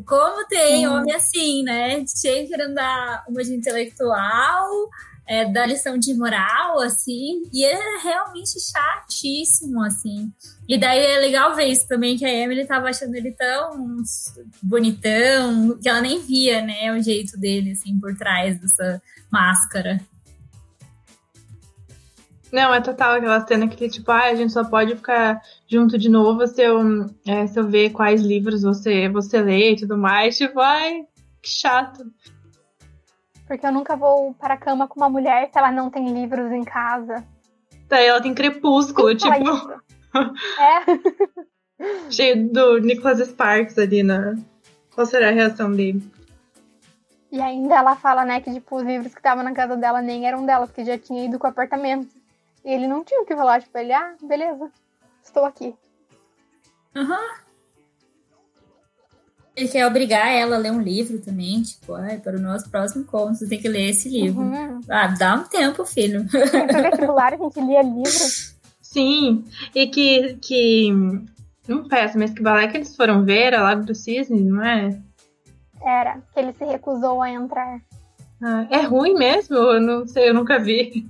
Como tem hum. homem assim, né? Cheio querendo dar uma de intelectual, é, dar lição de moral, assim, e é realmente chatíssimo, assim. E daí é legal ver isso também, que a Emily tava achando ele tão bonitão, que ela nem via, né, o jeito dele, assim, por trás dessa máscara. Não, é total aquela cena que, tipo, ah, a gente só pode ficar junto de novo se eu, é, se eu ver quais livros você, você lê e tudo mais. Tipo, ai, que chato. Porque eu nunca vou para a cama com uma mulher se ela não tem livros em casa. Daí ela tem crepúsculo, tipo. é. Cheio do Nicholas Sparks ali na. Qual será a reação dele? E ainda ela fala, né, que tipo, os livros que estavam na casa dela nem eram dela, porque já tinha ido com o apartamento. Ele não tinha o que falar, tipo, ele, ah, beleza, estou aqui. Aham. Uhum. Ele quer obrigar ela a ler um livro também, tipo, ai, para o nosso próximo conto, você tem que ler esse livro. Uhum. Ah, dá um tempo, filho. No vestibular a gente lia livro. Sim, e que, que não peço, mas que balé que eles foram ver, a Lago do Cisne, não é? Era, que ele se recusou a entrar. Ah, é ruim mesmo? Eu não sei, eu nunca vi.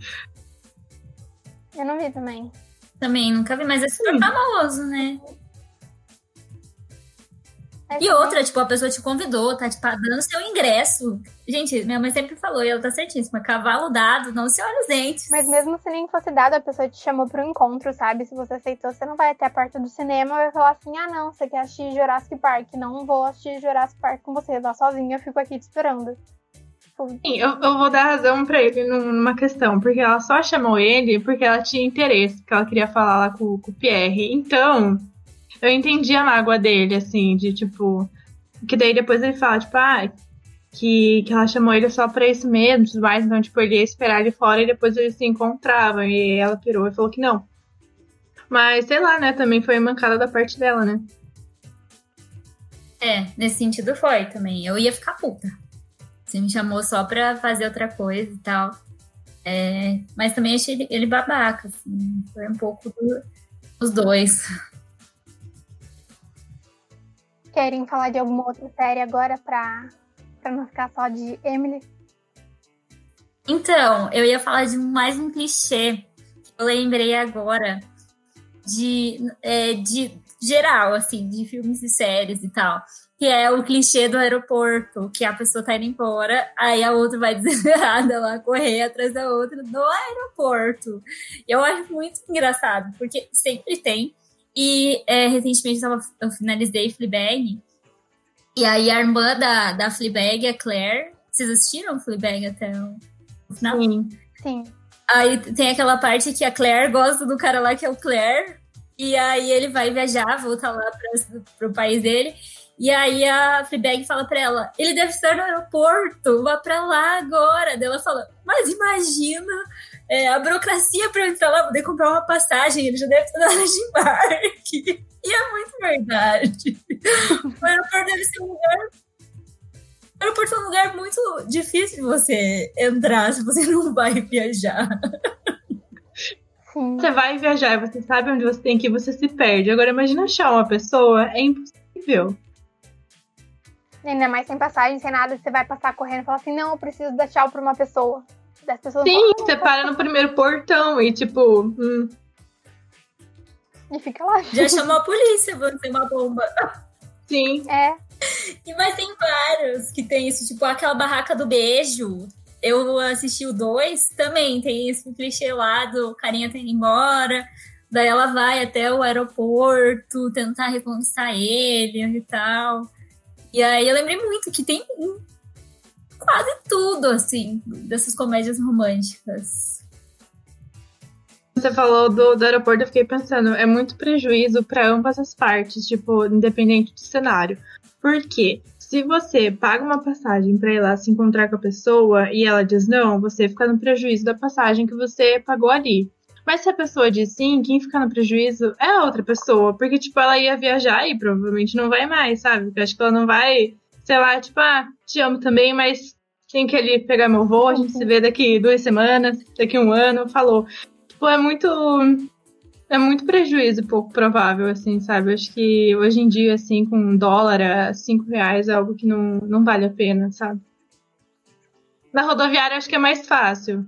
Eu não vi também. Também nunca vi, mas é super famoso, né? É e outra, tipo, a pessoa te convidou, tá tipo, dando seu ingresso. Gente, minha mãe sempre falou, e ela tá certíssima, cavalo dado, não se olha os dentes. Mas mesmo se nem fosse dado, a pessoa te chamou pro encontro, sabe? Se você aceitou, você não vai até a porta do cinema e vai falar assim, ah não, você quer assistir Jurassic Park, não vou assistir Jurassic Park com você, vá sozinha, eu fico aqui te esperando. Sim, eu, eu vou dar razão para ele numa questão, porque ela só chamou ele porque ela tinha interesse, porque ela queria falar lá com, com o Pierre. Então, eu entendi a mágoa dele, assim, de tipo. Que daí depois ele fala, tipo, ah, que, que ela chamou ele só pra isso mesmo, tudo mais, então, tipo, ele ia esperar ele fora e depois eles se encontravam. E ela pirou e falou que não. Mas, sei lá, né, também foi mancada da parte dela, né? É, nesse sentido foi também. Eu ia ficar puta. Você me chamou só pra fazer outra coisa e tal. É, mas também achei ele, ele babaca, assim. Foi um pouco do, dos dois. Querem falar de alguma outra série agora pra, pra não ficar só de Emily? Então, eu ia falar de mais um clichê. Eu lembrei agora de, é, de geral, assim, de filmes e séries e tal que é o clichê do aeroporto, que a pessoa tá indo embora, aí a outra vai desesperada lá correr atrás da outra no aeroporto. Eu acho muito engraçado, porque sempre tem. E é, recentemente eu, tava, eu finalizei Fleabag, e aí a irmã da, da Fleabag, a Claire, vocês assistiram Fleabag até o final? Sim. Sim. Aí tem aquela parte que a Claire gosta do cara lá que é o Claire, e aí ele vai viajar, voltar lá para pro país dele, e aí a Fleabag fala pra ela, ele deve estar no aeroporto, vá pra lá agora. Daí ela fala, mas imagina é, a burocracia pra eu entrar lá, poder comprar uma passagem, ele já deve estar na hora de embarque. E é muito verdade. o aeroporto deve ser um lugar o aeroporto é um lugar muito difícil de você entrar se você não vai viajar. Você vai viajar, você sabe onde você tem que ir, você se perde. Agora, imagina achar uma pessoa, é impossível. Ainda mais sem passagem, sem nada, você vai passar correndo e falar assim, não, eu preciso dar tchau pra uma pessoa. Das pessoas Sim, falam, você para no primeiro portão e tipo. Hum. E fica lá. Já chamou a polícia, vamos ter uma bomba. Sim. É. E mas tem vários que tem isso, tipo aquela barraca do beijo. Eu assisti o dois também, tem esse clichê lá do carinha tá indo embora. Daí ela vai até o aeroporto tentar reconquistar ele e tal. E aí eu lembrei muito que tem quase tudo, assim, dessas comédias românticas. Você falou do, do aeroporto, eu fiquei pensando, é muito prejuízo para ambas as partes, tipo, independente do cenário. Por quê? Se você paga uma passagem para ir lá se encontrar com a pessoa e ela diz não, você fica no prejuízo da passagem que você pagou ali. Mas se a pessoa diz sim, quem fica no prejuízo é a outra pessoa. Porque, tipo, ela ia viajar e provavelmente não vai mais, sabe? Porque acho que ela não vai, sei lá, tipo, ah, te amo também, mas tem que ali pegar meu voo, a gente se vê daqui duas semanas, daqui um ano, falou. tipo, é muito. É muito prejuízo pouco provável, assim, sabe? Acho que hoje em dia, assim, com um dólar a cinco reais é algo que não, não vale a pena, sabe? Na rodoviária acho que é mais fácil.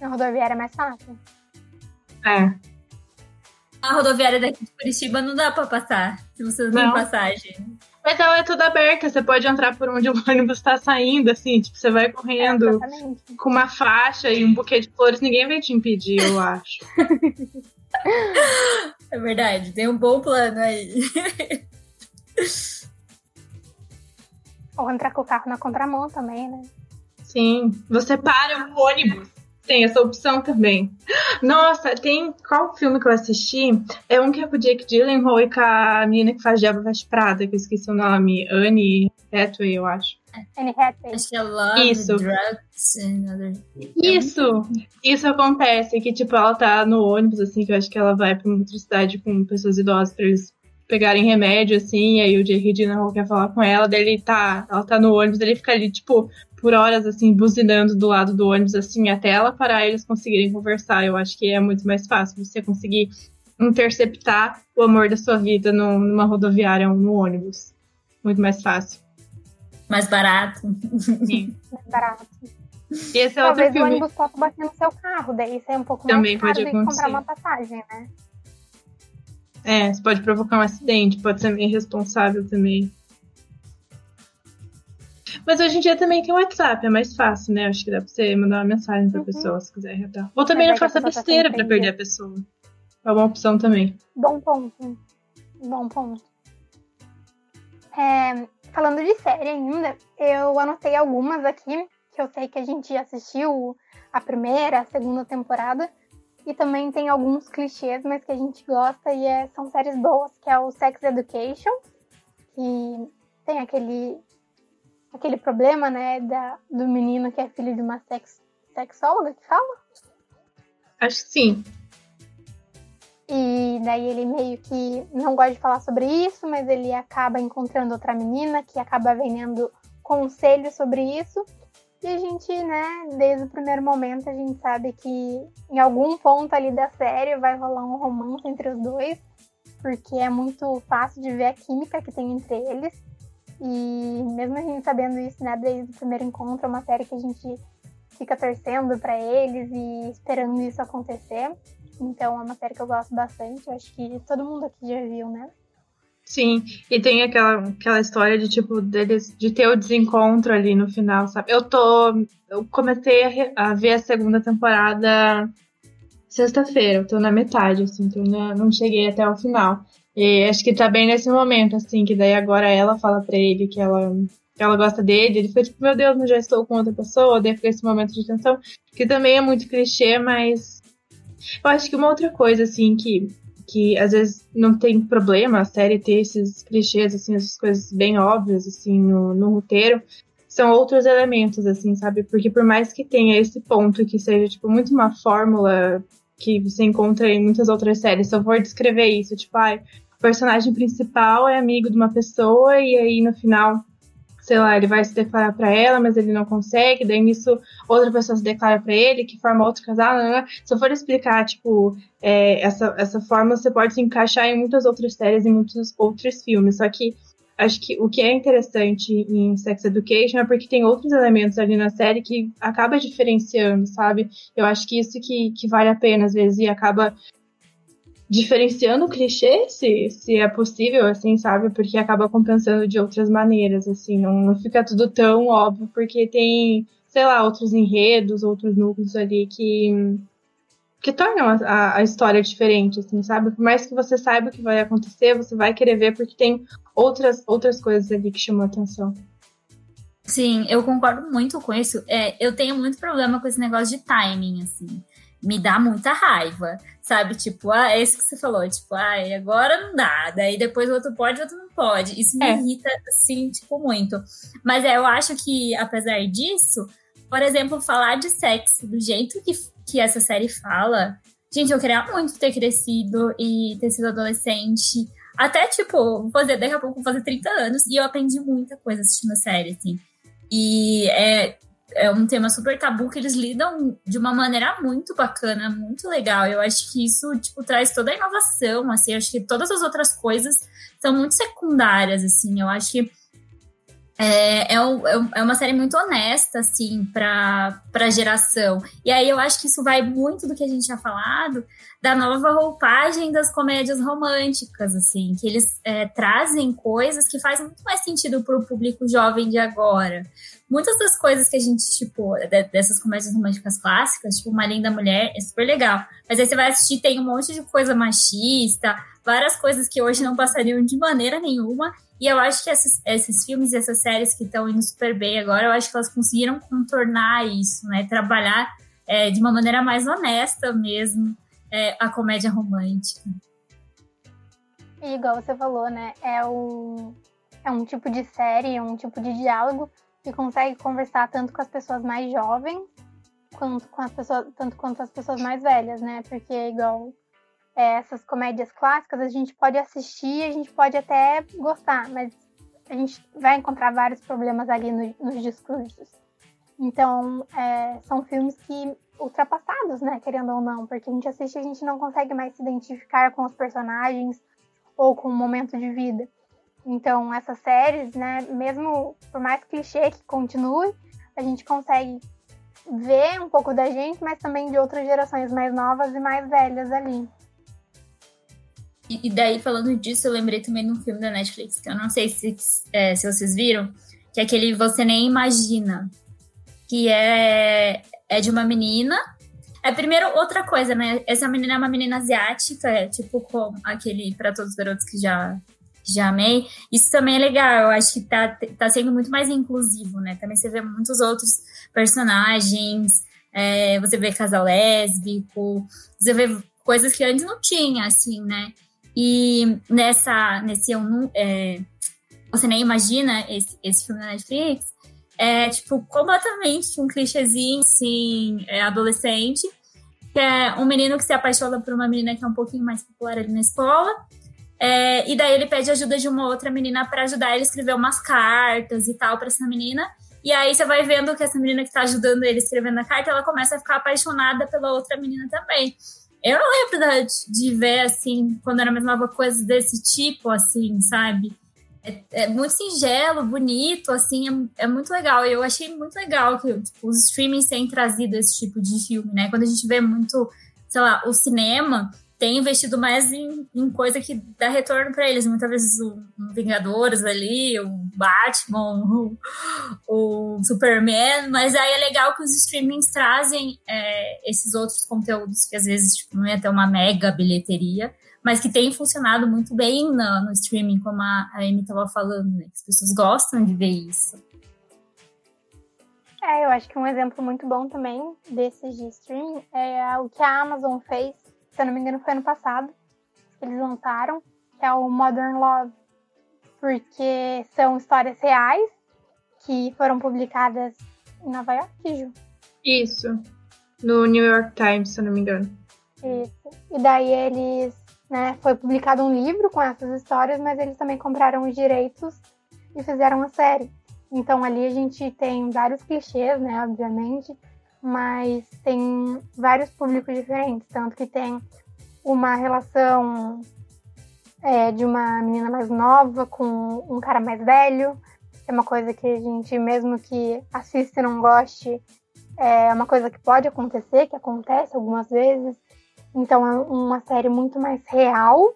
Na rodoviária é mais fácil. É. A rodoviária daqui de Curitiba não dá pra passar, se você não, Não. tem passagem. Mas ela é toda aberta, você pode entrar por onde o ônibus tá saindo, assim, tipo, você vai correndo Exatamente. com uma faixa e um buquê de flores, ninguém vai te impedir, eu acho. É verdade, tem um bom plano aí. Ou entrar com o carro na contramão também, né? Sim, você para o ônibus. Tem essa opção também. Nossa, tem. Qual filme que eu assisti? É um que é com o Jake Gyllenhaal e com a menina que faz Diabo Veste Prada, que eu esqueci o nome. Anne Hathaway, eu acho. Anne Hathaway. Acho que é Love, Isso. Drugs and other... Isso! Isso acontece, que tipo, ela tá no ônibus, assim, que eu acho que ela vai pra uma outra cidade com pessoas idosas pra eles pegarem remédio, assim, e aí o Jake Gyllenhaal quer falar com ela, daí ele tá, ela tá no ônibus, ele fica ali, tipo, por horas, assim, buzinando do lado do ônibus, assim, até ela parar e eles conseguirem conversar. Eu acho que é muito mais fácil você conseguir interceptar o amor da sua vida no- numa rodoviária ou no ônibus. Muito mais fácil. Mais barato. Mais barato. E esse é outro Talvez o filme. ônibus possa bater no seu carro, daí isso é um pouco Também mais caro pode do que comprar acontecer. uma passagem, né? É, você pode provocar um acidente, pode ser irresponsável também. Mas hoje em dia também tem o WhatsApp, é mais fácil, né? Acho que dá pra você mandar uma mensagem pra Uhum. pessoa se quiser retar. Ou também não é faça tá besteira pra perder a pessoa. É uma opção também. Bom ponto. Bom ponto. É, falando de série ainda, eu anotei algumas aqui, que eu sei que a gente assistiu a primeira, a segunda temporada. E também tem alguns clichês, mas que a gente gosta e é- são séries boas, que é o Sex Education, que tem aquele, aquele problema, né, da, do menino que é filho de uma sex, sexóloga, que fala? Acho que sim. E daí ele meio que não gosta de falar sobre isso, mas ele acaba encontrando outra menina que acaba vendendo conselhos sobre isso. E a gente, né, desde o primeiro momento, a gente sabe que em algum ponto ali da série vai rolar um romance entre os dois, porque é muito fácil de ver a química que tem entre eles. E mesmo a gente sabendo isso, né, desde o primeiro encontro, é uma série que a gente fica torcendo pra eles e esperando isso acontecer. Então é uma série que eu gosto bastante. Eu acho que todo mundo aqui já viu, né? Sim, e tem aquela, aquela história de tipo deles de ter o desencontro ali no final, sabe? Eu tô. Eu comecei a, re- a ver a segunda temporada sexta-feira, eu tô na metade, assim, então ainda não cheguei até o final. E acho que tá bem nesse momento, assim, que daí agora ela fala pra ele que ela, que ela gosta dele, ele fica tipo, meu Deus, mas já estou com outra pessoa, daí fica esse momento de tensão, que também é muito clichê, mas eu acho que uma outra coisa, assim, que que às vezes não tem problema a série ter esses clichês, assim, essas coisas bem óbvias, assim, no, no roteiro, são outros elementos, assim, sabe? Porque por mais que tenha esse ponto que seja, tipo, muito uma fórmula que você encontra em muitas outras séries, se eu for descrever isso, tipo, ai, personagem principal é amigo de uma pessoa e aí no final, sei lá, ele vai se declarar pra ela, mas ele não consegue, daí nisso outra pessoa se declara pra ele, que forma outro casal, não, não, não. se eu for explicar, tipo, é, essa, essa forma você pode se encaixar em muitas outras séries e muitos outros filmes. Só que acho que o que é interessante em Sex Education é porque tem outros elementos ali na série que acaba diferenciando, sabe? Eu acho que isso que, que vale a pena às vezes e acaba diferenciando o clichê, se, se é possível, assim, sabe? Porque acaba compensando de outras maneiras, assim, não, não fica tudo tão óbvio, porque tem, sei lá, outros enredos, outros núcleos ali que que tornam a, a, a história diferente, assim, sabe? Por mais que você saiba o que vai acontecer, você vai querer ver porque tem outras, outras coisas ali que chamam a atenção. Sim, eu concordo muito com isso. É, eu tenho muito problema com esse negócio de timing, assim. Me dá muita raiva, sabe? Tipo, ah, é isso que você falou, tipo, ah, agora não dá, daí depois o outro pode, o outro não pode. Isso me É. irrita, assim, tipo, muito. Mas é, eu acho que, apesar disso, por exemplo, falar de sexo do jeito que, que essa série fala, gente, eu queria muito ter crescido e ter sido adolescente. Até, tipo, fazer, daqui a pouco fazer 30 anos e eu aprendi muita coisa assistindo a série, assim. E é, é um tema super tabu que eles lidam de uma maneira muito bacana, muito legal. Eu acho que isso, tipo, traz toda a inovação, assim, acho que todas as outras coisas são muito secundárias, assim, eu acho que é, é, é, uma série muito honesta, assim, para a geração. E aí eu acho que isso vai muito do que a gente tinha falado, da nova roupagem das comédias românticas, assim, que eles é, trazem coisas que fazem muito mais sentido para o público jovem de agora. Muitas das coisas que a gente, tipo, dessas comédias românticas clássicas, tipo, Uma Linda Mulher, é super legal. Mas aí você vai assistir, tem um monte de coisa machista, várias coisas que hoje não passariam de maneira nenhuma. E eu acho que esses, esses filmes e essas séries que estão indo super bem agora, eu acho que elas conseguiram contornar isso, né? Trabalhar é, de uma maneira mais honesta mesmo é, a comédia romântica. E igual você falou, né? É um, é um tipo de série, é um tipo de diálogo que consegue conversar tanto com as pessoas mais jovens quanto com as pessoas, tanto quanto as pessoas mais velhas, né? Porque igual é, essas comédias clássicas, a gente pode assistir, a gente pode até gostar, mas a gente vai encontrar vários problemas ali no, nos discursos. Então, é, são filmes que ultrapassados, né, querendo ou não, porque a gente assiste e a gente não consegue mais se identificar com os personagens ou com o momento de vida. Então, essas séries, né, mesmo por mais clichê que continue, a gente consegue ver um pouco da gente, mas também de outras gerações mais novas e mais velhas ali. E, daí, falando disso, eu lembrei também de um filme da Netflix, que eu não sei se, é, se vocês viram, que é aquele Você Nem Imagina, que é, é de uma menina. É primeiro outra coisa, né? Essa menina é uma menina asiática, é tipo como aquele para todos os garotos que já já amei. Isso também é legal, eu acho que tá, tá sendo muito mais inclusivo, né? Também você vê muitos outros personagens, é, você vê casal lésbico, você vê coisas que antes não tinha, assim, né? E nessa, nesse é, Você Nem Imagina, esse, esse filme da Netflix, é, tipo, completamente um clichêzinho, assim, é, adolescente, que é um menino que se apaixona por uma menina que é um pouquinho mais popular ali na escola, é, e daí ele pede ajuda de uma outra menina para ajudar ele a escrever umas cartas e tal para essa menina. E aí você vai vendo que essa menina que tá ajudando ele escrevendo a carta, ela começa a ficar apaixonada pela outra menina também. Eu não lembro de ver, assim, quando era mais nova, coisas desse tipo, assim, sabe? É, é muito singelo, bonito, assim, é, é, muito legal. Eu achei muito legal que tipo, os streamings tenham trazido esse tipo de filme, né? Quando a gente vê muito, sei lá, o cinema, tem investido mais em, em coisa que dá retorno para eles. Muitas vezes o, Vingadores ali, o Batman, o, Superman, mas aí é legal que os streamings trazem é, esses outros conteúdos que às vezes tipo, não ia ter uma mega bilheteria, mas que tem funcionado muito bem no, no streaming, como a, a Amy estava falando, né? As pessoas gostam de ver isso. É, eu acho que um exemplo muito bom também desses de streaming é o que a Amazon fez se eu não me engano, foi ano passado. Eles lançaram, que é o Modern Love. Porque são histórias reais que foram publicadas em Nova York, Ju? Isso. No New York Times, se eu não me engano. Isso. E daí eles, né, foi publicado um livro com essas histórias, mas eles também compraram os direitos e fizeram uma série. Então ali a gente tem vários clichês, né, obviamente, mas tem vários públicos diferentes, tanto que tem uma relação é, de uma menina mais nova com um cara mais velho, é uma coisa que a gente, mesmo que assista e não goste, é uma coisa que pode acontecer, que acontece algumas vezes. Então é uma série muito mais real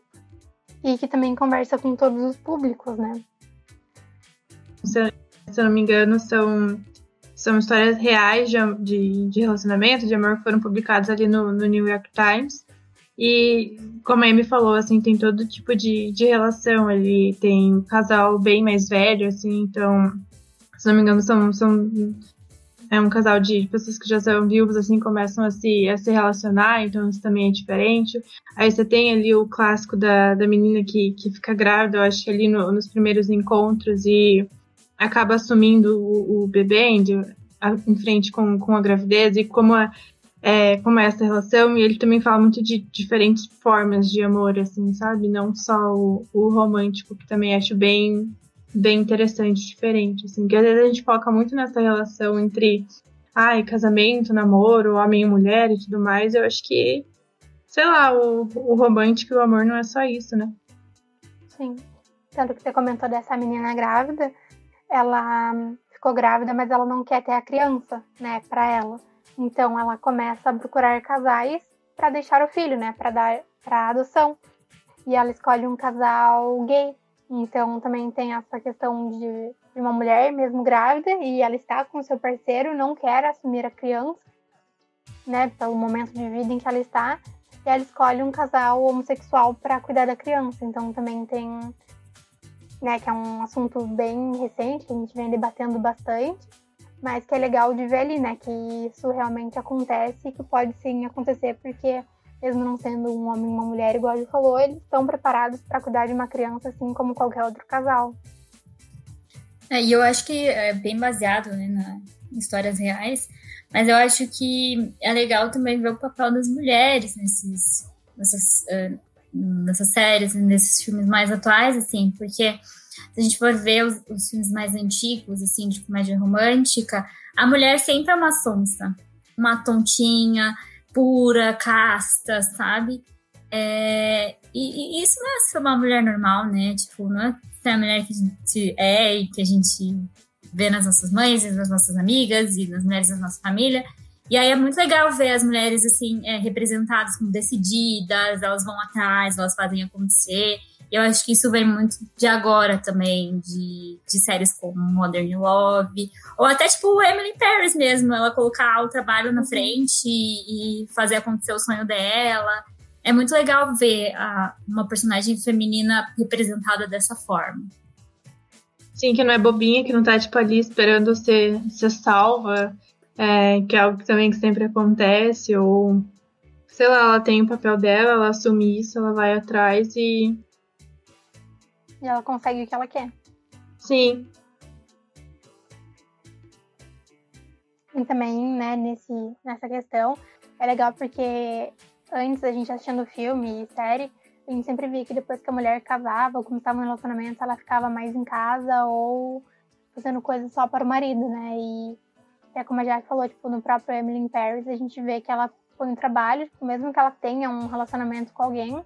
e que também conversa com todos os públicos, né? Se, se eu não me engano, são são histórias reais de, de, de relacionamento, de amor, que foram publicadas ali no, no, New York Times. E, como a Amy falou, assim, tem todo tipo de, de relação ali. Tem um casal bem mais velho, assim, então, se não me engano, são, são é um casal de pessoas que já são vivos, assim, começam a se, a se relacionar, então isso também é diferente. Aí você tem ali o clássico da, da menina que, que fica grávida, eu acho que ali no, nos primeiros encontros e acaba assumindo o, o bebê em, em frente com, com a gravidez e como é, é, como é essa relação, e ele também fala muito de diferentes formas de amor, assim, sabe? Não só o, o romântico, que também acho bem, bem interessante, diferente, assim, que às vezes a gente foca muito nessa relação entre ai, casamento, namoro, homem e mulher e tudo mais, eu acho que, sei lá, o, o romântico e o amor não é só isso, né? Sim. Tanto que você comentou dessa menina grávida, ela ficou grávida, mas ela não quer ter a criança, né, para ela. Então ela começa a procurar casais para deixar o filho, né, para dar para adoção. E ela escolhe um casal gay. Então também tem essa questão de, uma mulher mesmo grávida e ela está com seu parceiro, não quer assumir a criança, né, pelo momento de vida em que ela está, e ela escolhe um casal homossexual para cuidar da criança. Então também tem, né, que é um assunto bem recente que a gente vem debatendo bastante, mas que é legal de ver ali, né, que isso realmente acontece e que pode sim acontecer porque mesmo não sendo um homem e uma mulher, igual ele falou, eles estão preparados para cuidar de uma criança assim como qualquer outro casal. É, e eu acho que é bem baseado né, na, em histórias reais, mas eu acho que é legal também ver o papel das mulheres nesses, nessas, uh, nessas séries, nesses filmes mais atuais, assim, porque se a gente for ver os, os filmes mais antigos, assim, de comédia romântica, a mulher sempre é uma sonsa, uma tontinha, pura, casta, sabe? É, e, e, isso não é ser uma mulher normal, né? Tipo, não é ser a mulher que a gente é e que a gente vê nas nossas mães, nas nossas amigas e nas mulheres da nossa família. E aí é muito legal ver as mulheres assim é, representadas como decididas, elas vão atrás, elas fazem acontecer. Eu acho que isso vem muito de agora também, de, de séries como Modern Love, ou até tipo Emily Paris mesmo, ela colocar o trabalho na uhum. frente e, e fazer acontecer o sonho dela. É muito legal ver a, uma personagem feminina representada dessa forma. Sim, que não é bobinha, que não tá tipo ali esperando ser, ser salva, é, que é algo que também que sempre acontece, ou sei lá, ela tem o papel dela, ela assume isso, ela vai atrás e e ela consegue o que ela quer. Sim. E também, né, nesse, nessa questão, é legal porque antes a gente assistindo filme e série, a gente sempre via que depois que a mulher casava ou começava um relacionamento, ela ficava mais em casa ou fazendo coisas só para o marido, né? E é como a Jack falou, tipo, no próprio Emily in Paris, a gente vê que ela põe um trabalho, tipo, mesmo que ela tenha um relacionamento com alguém,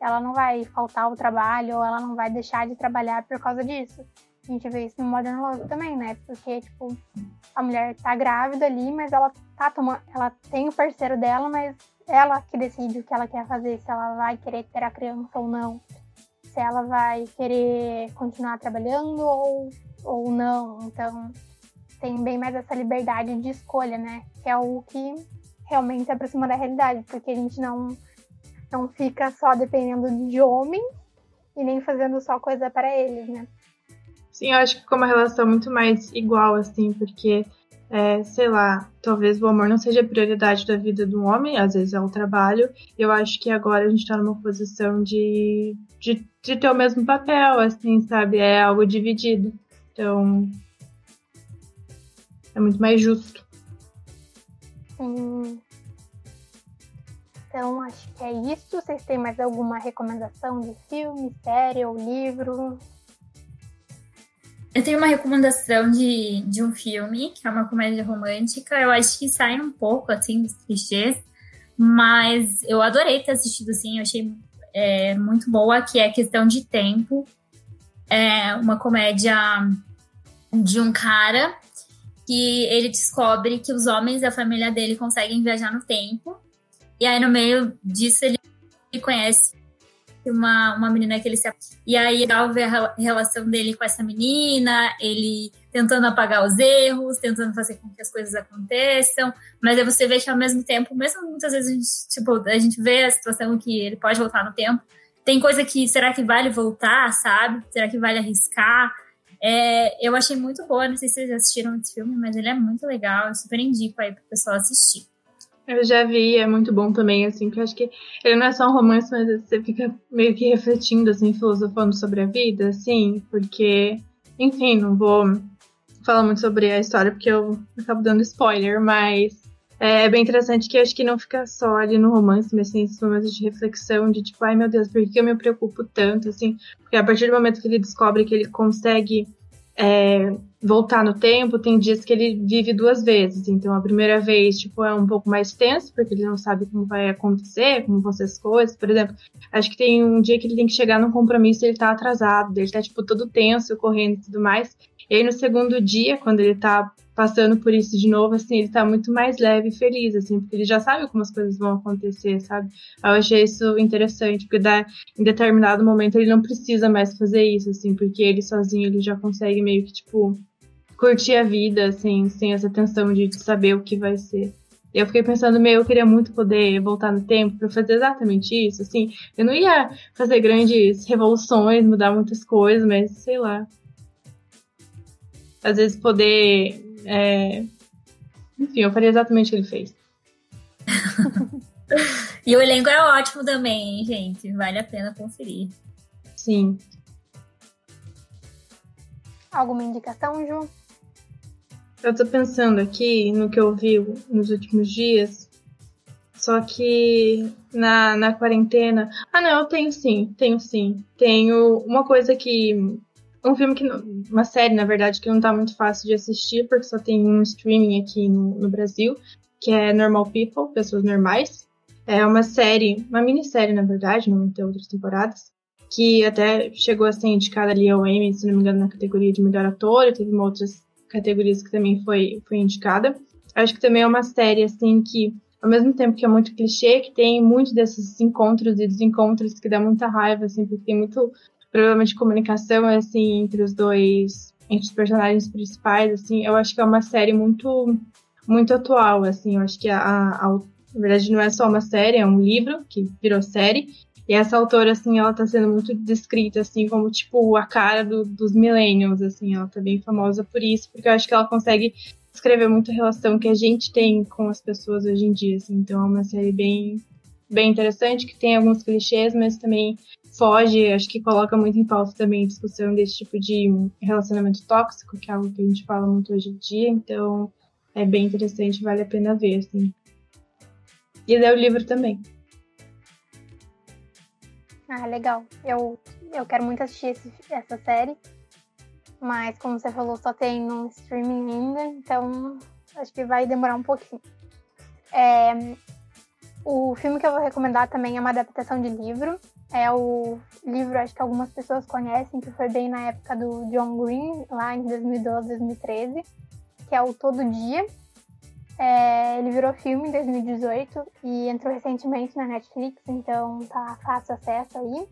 ela não vai faltar o trabalho ou ela não vai deixar de trabalhar por causa disso. A gente vê isso no Modern Love também, né? Porque, tipo, a mulher tá grávida ali, mas ela tá tomando. Ela tem o parceiro dela, mas ela que decide o que ela quer fazer, se ela vai querer ter a criança ou não. Se ela vai querer continuar trabalhando ou, ou não. Então, tem bem mais essa liberdade de escolha, né? Que é o que realmente se aproxima da realidade, porque a gente não não fica só dependendo de homem e nem fazendo só coisa para eles, né? Sim, eu acho que ficou uma relação muito mais igual, assim, porque, é, sei lá, talvez o amor não seja a prioridade da vida do homem, às vezes é o trabalho. E eu acho que agora a gente tá numa posição de, de, de ter o mesmo papel, assim, sabe? É algo dividido. Então, é muito mais justo. Sim. Então, acho que é isso. Vocês têm mais alguma recomendação de filme, série ou livro? Eu tenho uma recomendação de, de um filme, que é uma comédia romântica. Eu acho que sai um pouco, assim, dos clichês. Mas eu adorei ter assistido, assim. Eu achei é, muito boa, que é Questão de Tempo. É uma comédia de um cara que ele descobre que os homens da família dele conseguem viajar no tempo e aí, no meio disso, ele conhece uma, uma menina que ele se. E aí, legal ver a relação dele com essa menina, ele tentando apagar os erros, tentando fazer com que as coisas aconteçam. Mas aí você vê que, ao mesmo tempo, mesmo muitas vezes a gente, tipo, a gente vê a situação que ele pode voltar no tempo, tem coisa que será que vale voltar, sabe? Será que vale arriscar? É, eu achei muito boa, não sei se vocês assistiram esse filme, mas ele é muito legal, eu super indico aí pro pessoal assistir. Eu já vi, é muito bom também, assim, porque acho que ele não é só um romance, mas você fica meio que refletindo, assim, filosofando sobre a vida, assim, porque, enfim, não vou falar muito sobre a história porque eu acabo dando spoiler, mas é bem interessante que acho que não fica só ali no romance, mas assim, esses momentos de reflexão, de tipo, ai meu Deus, por que eu me preocupo tanto, assim, porque a partir do momento que ele descobre que ele consegue é, voltar no tempo, tem dias que ele vive duas vezes. Então, a primeira vez, tipo, é um pouco mais tenso, porque ele não sabe como vai acontecer, como vão ser as coisas. Por exemplo, acho que tem um dia que ele tem que chegar num compromisso e ele tá atrasado, ele tá, tipo, todo tenso, correndo e tudo mais. E aí, no segundo dia, quando ele tá passando por isso de novo, assim, ele tá muito mais leve e feliz, assim, porque ele já sabe como as coisas vão acontecer, sabe? Eu achei isso interessante, porque dá, em determinado momento ele não precisa mais fazer isso, assim, porque ele sozinho ele já consegue meio que, tipo, curtir a vida, assim, sem essa tensão de saber o que vai ser. Eu fiquei pensando, meu, eu queria muito poder voltar no tempo para fazer exatamente isso, assim. Eu não ia fazer grandes revoluções, mudar muitas coisas, mas sei lá. Às vezes poder é... Enfim, eu faria exatamente o que ele fez. e o elenco é ótimo também, hein, gente? Vale a pena conferir. Sim. Alguma indicação, Ju? Eu tô pensando aqui no que eu vi nos últimos dias. Só que na, na quarentena. Ah, não, eu tenho sim, tenho sim. Tenho uma coisa que um filme que. Uma série, na verdade, que não tá muito fácil de assistir, porque só tem um streaming aqui no, no Brasil, que é Normal People, Pessoas Normais. É uma série, uma minissérie, na verdade, não tem outras temporadas, que até chegou a ser indicada ali ao Emmy, se não me engano, na categoria de melhor ator, e teve outras categorias que também foi, foi indicada. Acho que também é uma série, assim, que, ao mesmo tempo que é muito clichê, que tem muitos desses encontros e desencontros que dá muita raiva, assim, porque tem muito problema de comunicação, assim, entre os dois, entre os personagens principais, assim, eu acho que é uma série muito, muito atual, assim, eu acho que a, a, na verdade não é só uma série, é um livro que virou série, e essa autora, assim, ela tá sendo muito descrita, assim, como, tipo, a cara do, dos millennials, assim, ela tá bem famosa por isso, porque eu acho que ela consegue escrever muito a relação que a gente tem com as pessoas hoje em dia, assim, então é uma série bem, bem interessante, que tem alguns clichês, mas também foge, acho que coloca muito em pauta também a discussão desse tipo de relacionamento tóxico, que é algo que a gente fala muito hoje em dia, então é bem interessante, vale a pena ver, assim. E ler o livro também. Ah, legal. Eu, eu quero muito assistir esse, essa série, mas como você falou, só tem no streaming ainda, então acho que vai demorar um pouquinho. É, o filme que eu vou recomendar também é uma adaptação de livro, é o livro, acho que algumas pessoas conhecem, que foi bem na época do John Green, lá em 2012, 2013, que é o Todo Dia. É, ele virou filme em 2018 e entrou recentemente na Netflix, então tá fácil acesso aí.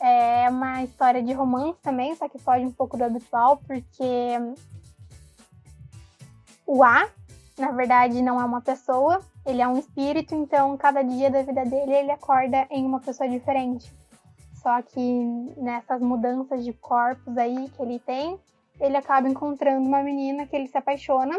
É uma história de romance também, só que foge um pouco do habitual, porque o A, na verdade, não é uma pessoa, ele é um espírito, então cada dia da vida dele ele acorda em uma pessoa diferente. Só que nessas mudanças de corpos aí que ele tem, ele acaba encontrando uma menina que ele se apaixona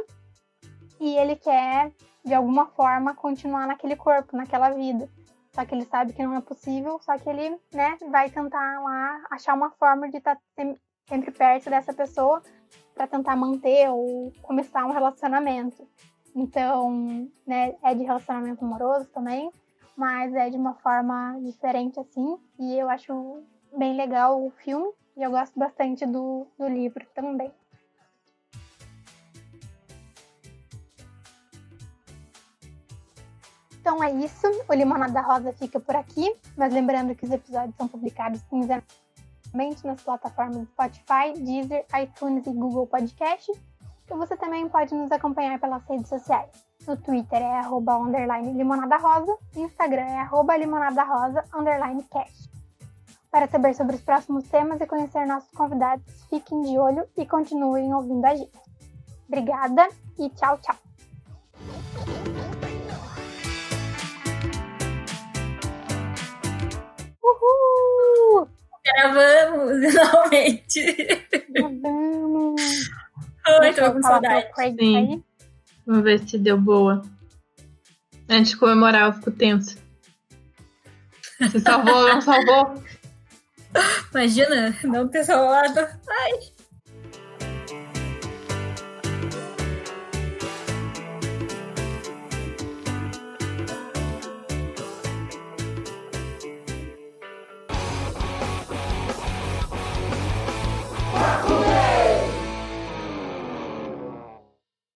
e ele quer de alguma forma continuar naquele corpo, naquela vida. Só que ele sabe que não é possível, só que ele, né, vai tentar lá achar uma forma de estar tá sempre perto dessa pessoa para tentar manter ou começar um relacionamento. Então, né, é de relacionamento amoroso também, mas é de uma forma diferente assim. E eu acho bem legal o filme e eu gosto bastante do, do livro também. Então é isso, o Limonada Rosa fica por aqui, mas lembrando que os episódios são publicados quinzenalmente nas plataformas Spotify, Deezer, iTunes e Google Podcast e você também pode nos acompanhar pelas redes sociais. No Twitter é arroba underline limonada rosa, Instagram é arroba limonada rosa underline cash. Para saber sobre os próximos temas e conhecer nossos convidados, fiquem de olho e continuem ouvindo a gente. Obrigada e tchau, tchau! Uhul! Gravamos, finalmente! Gravamos! Oi, tô com saudade. Sim. Vamos ver se deu boa. Antes de comemorar, eu fico tenso. Você salvou, não salvou? Imagina, não ter salvado. Ai.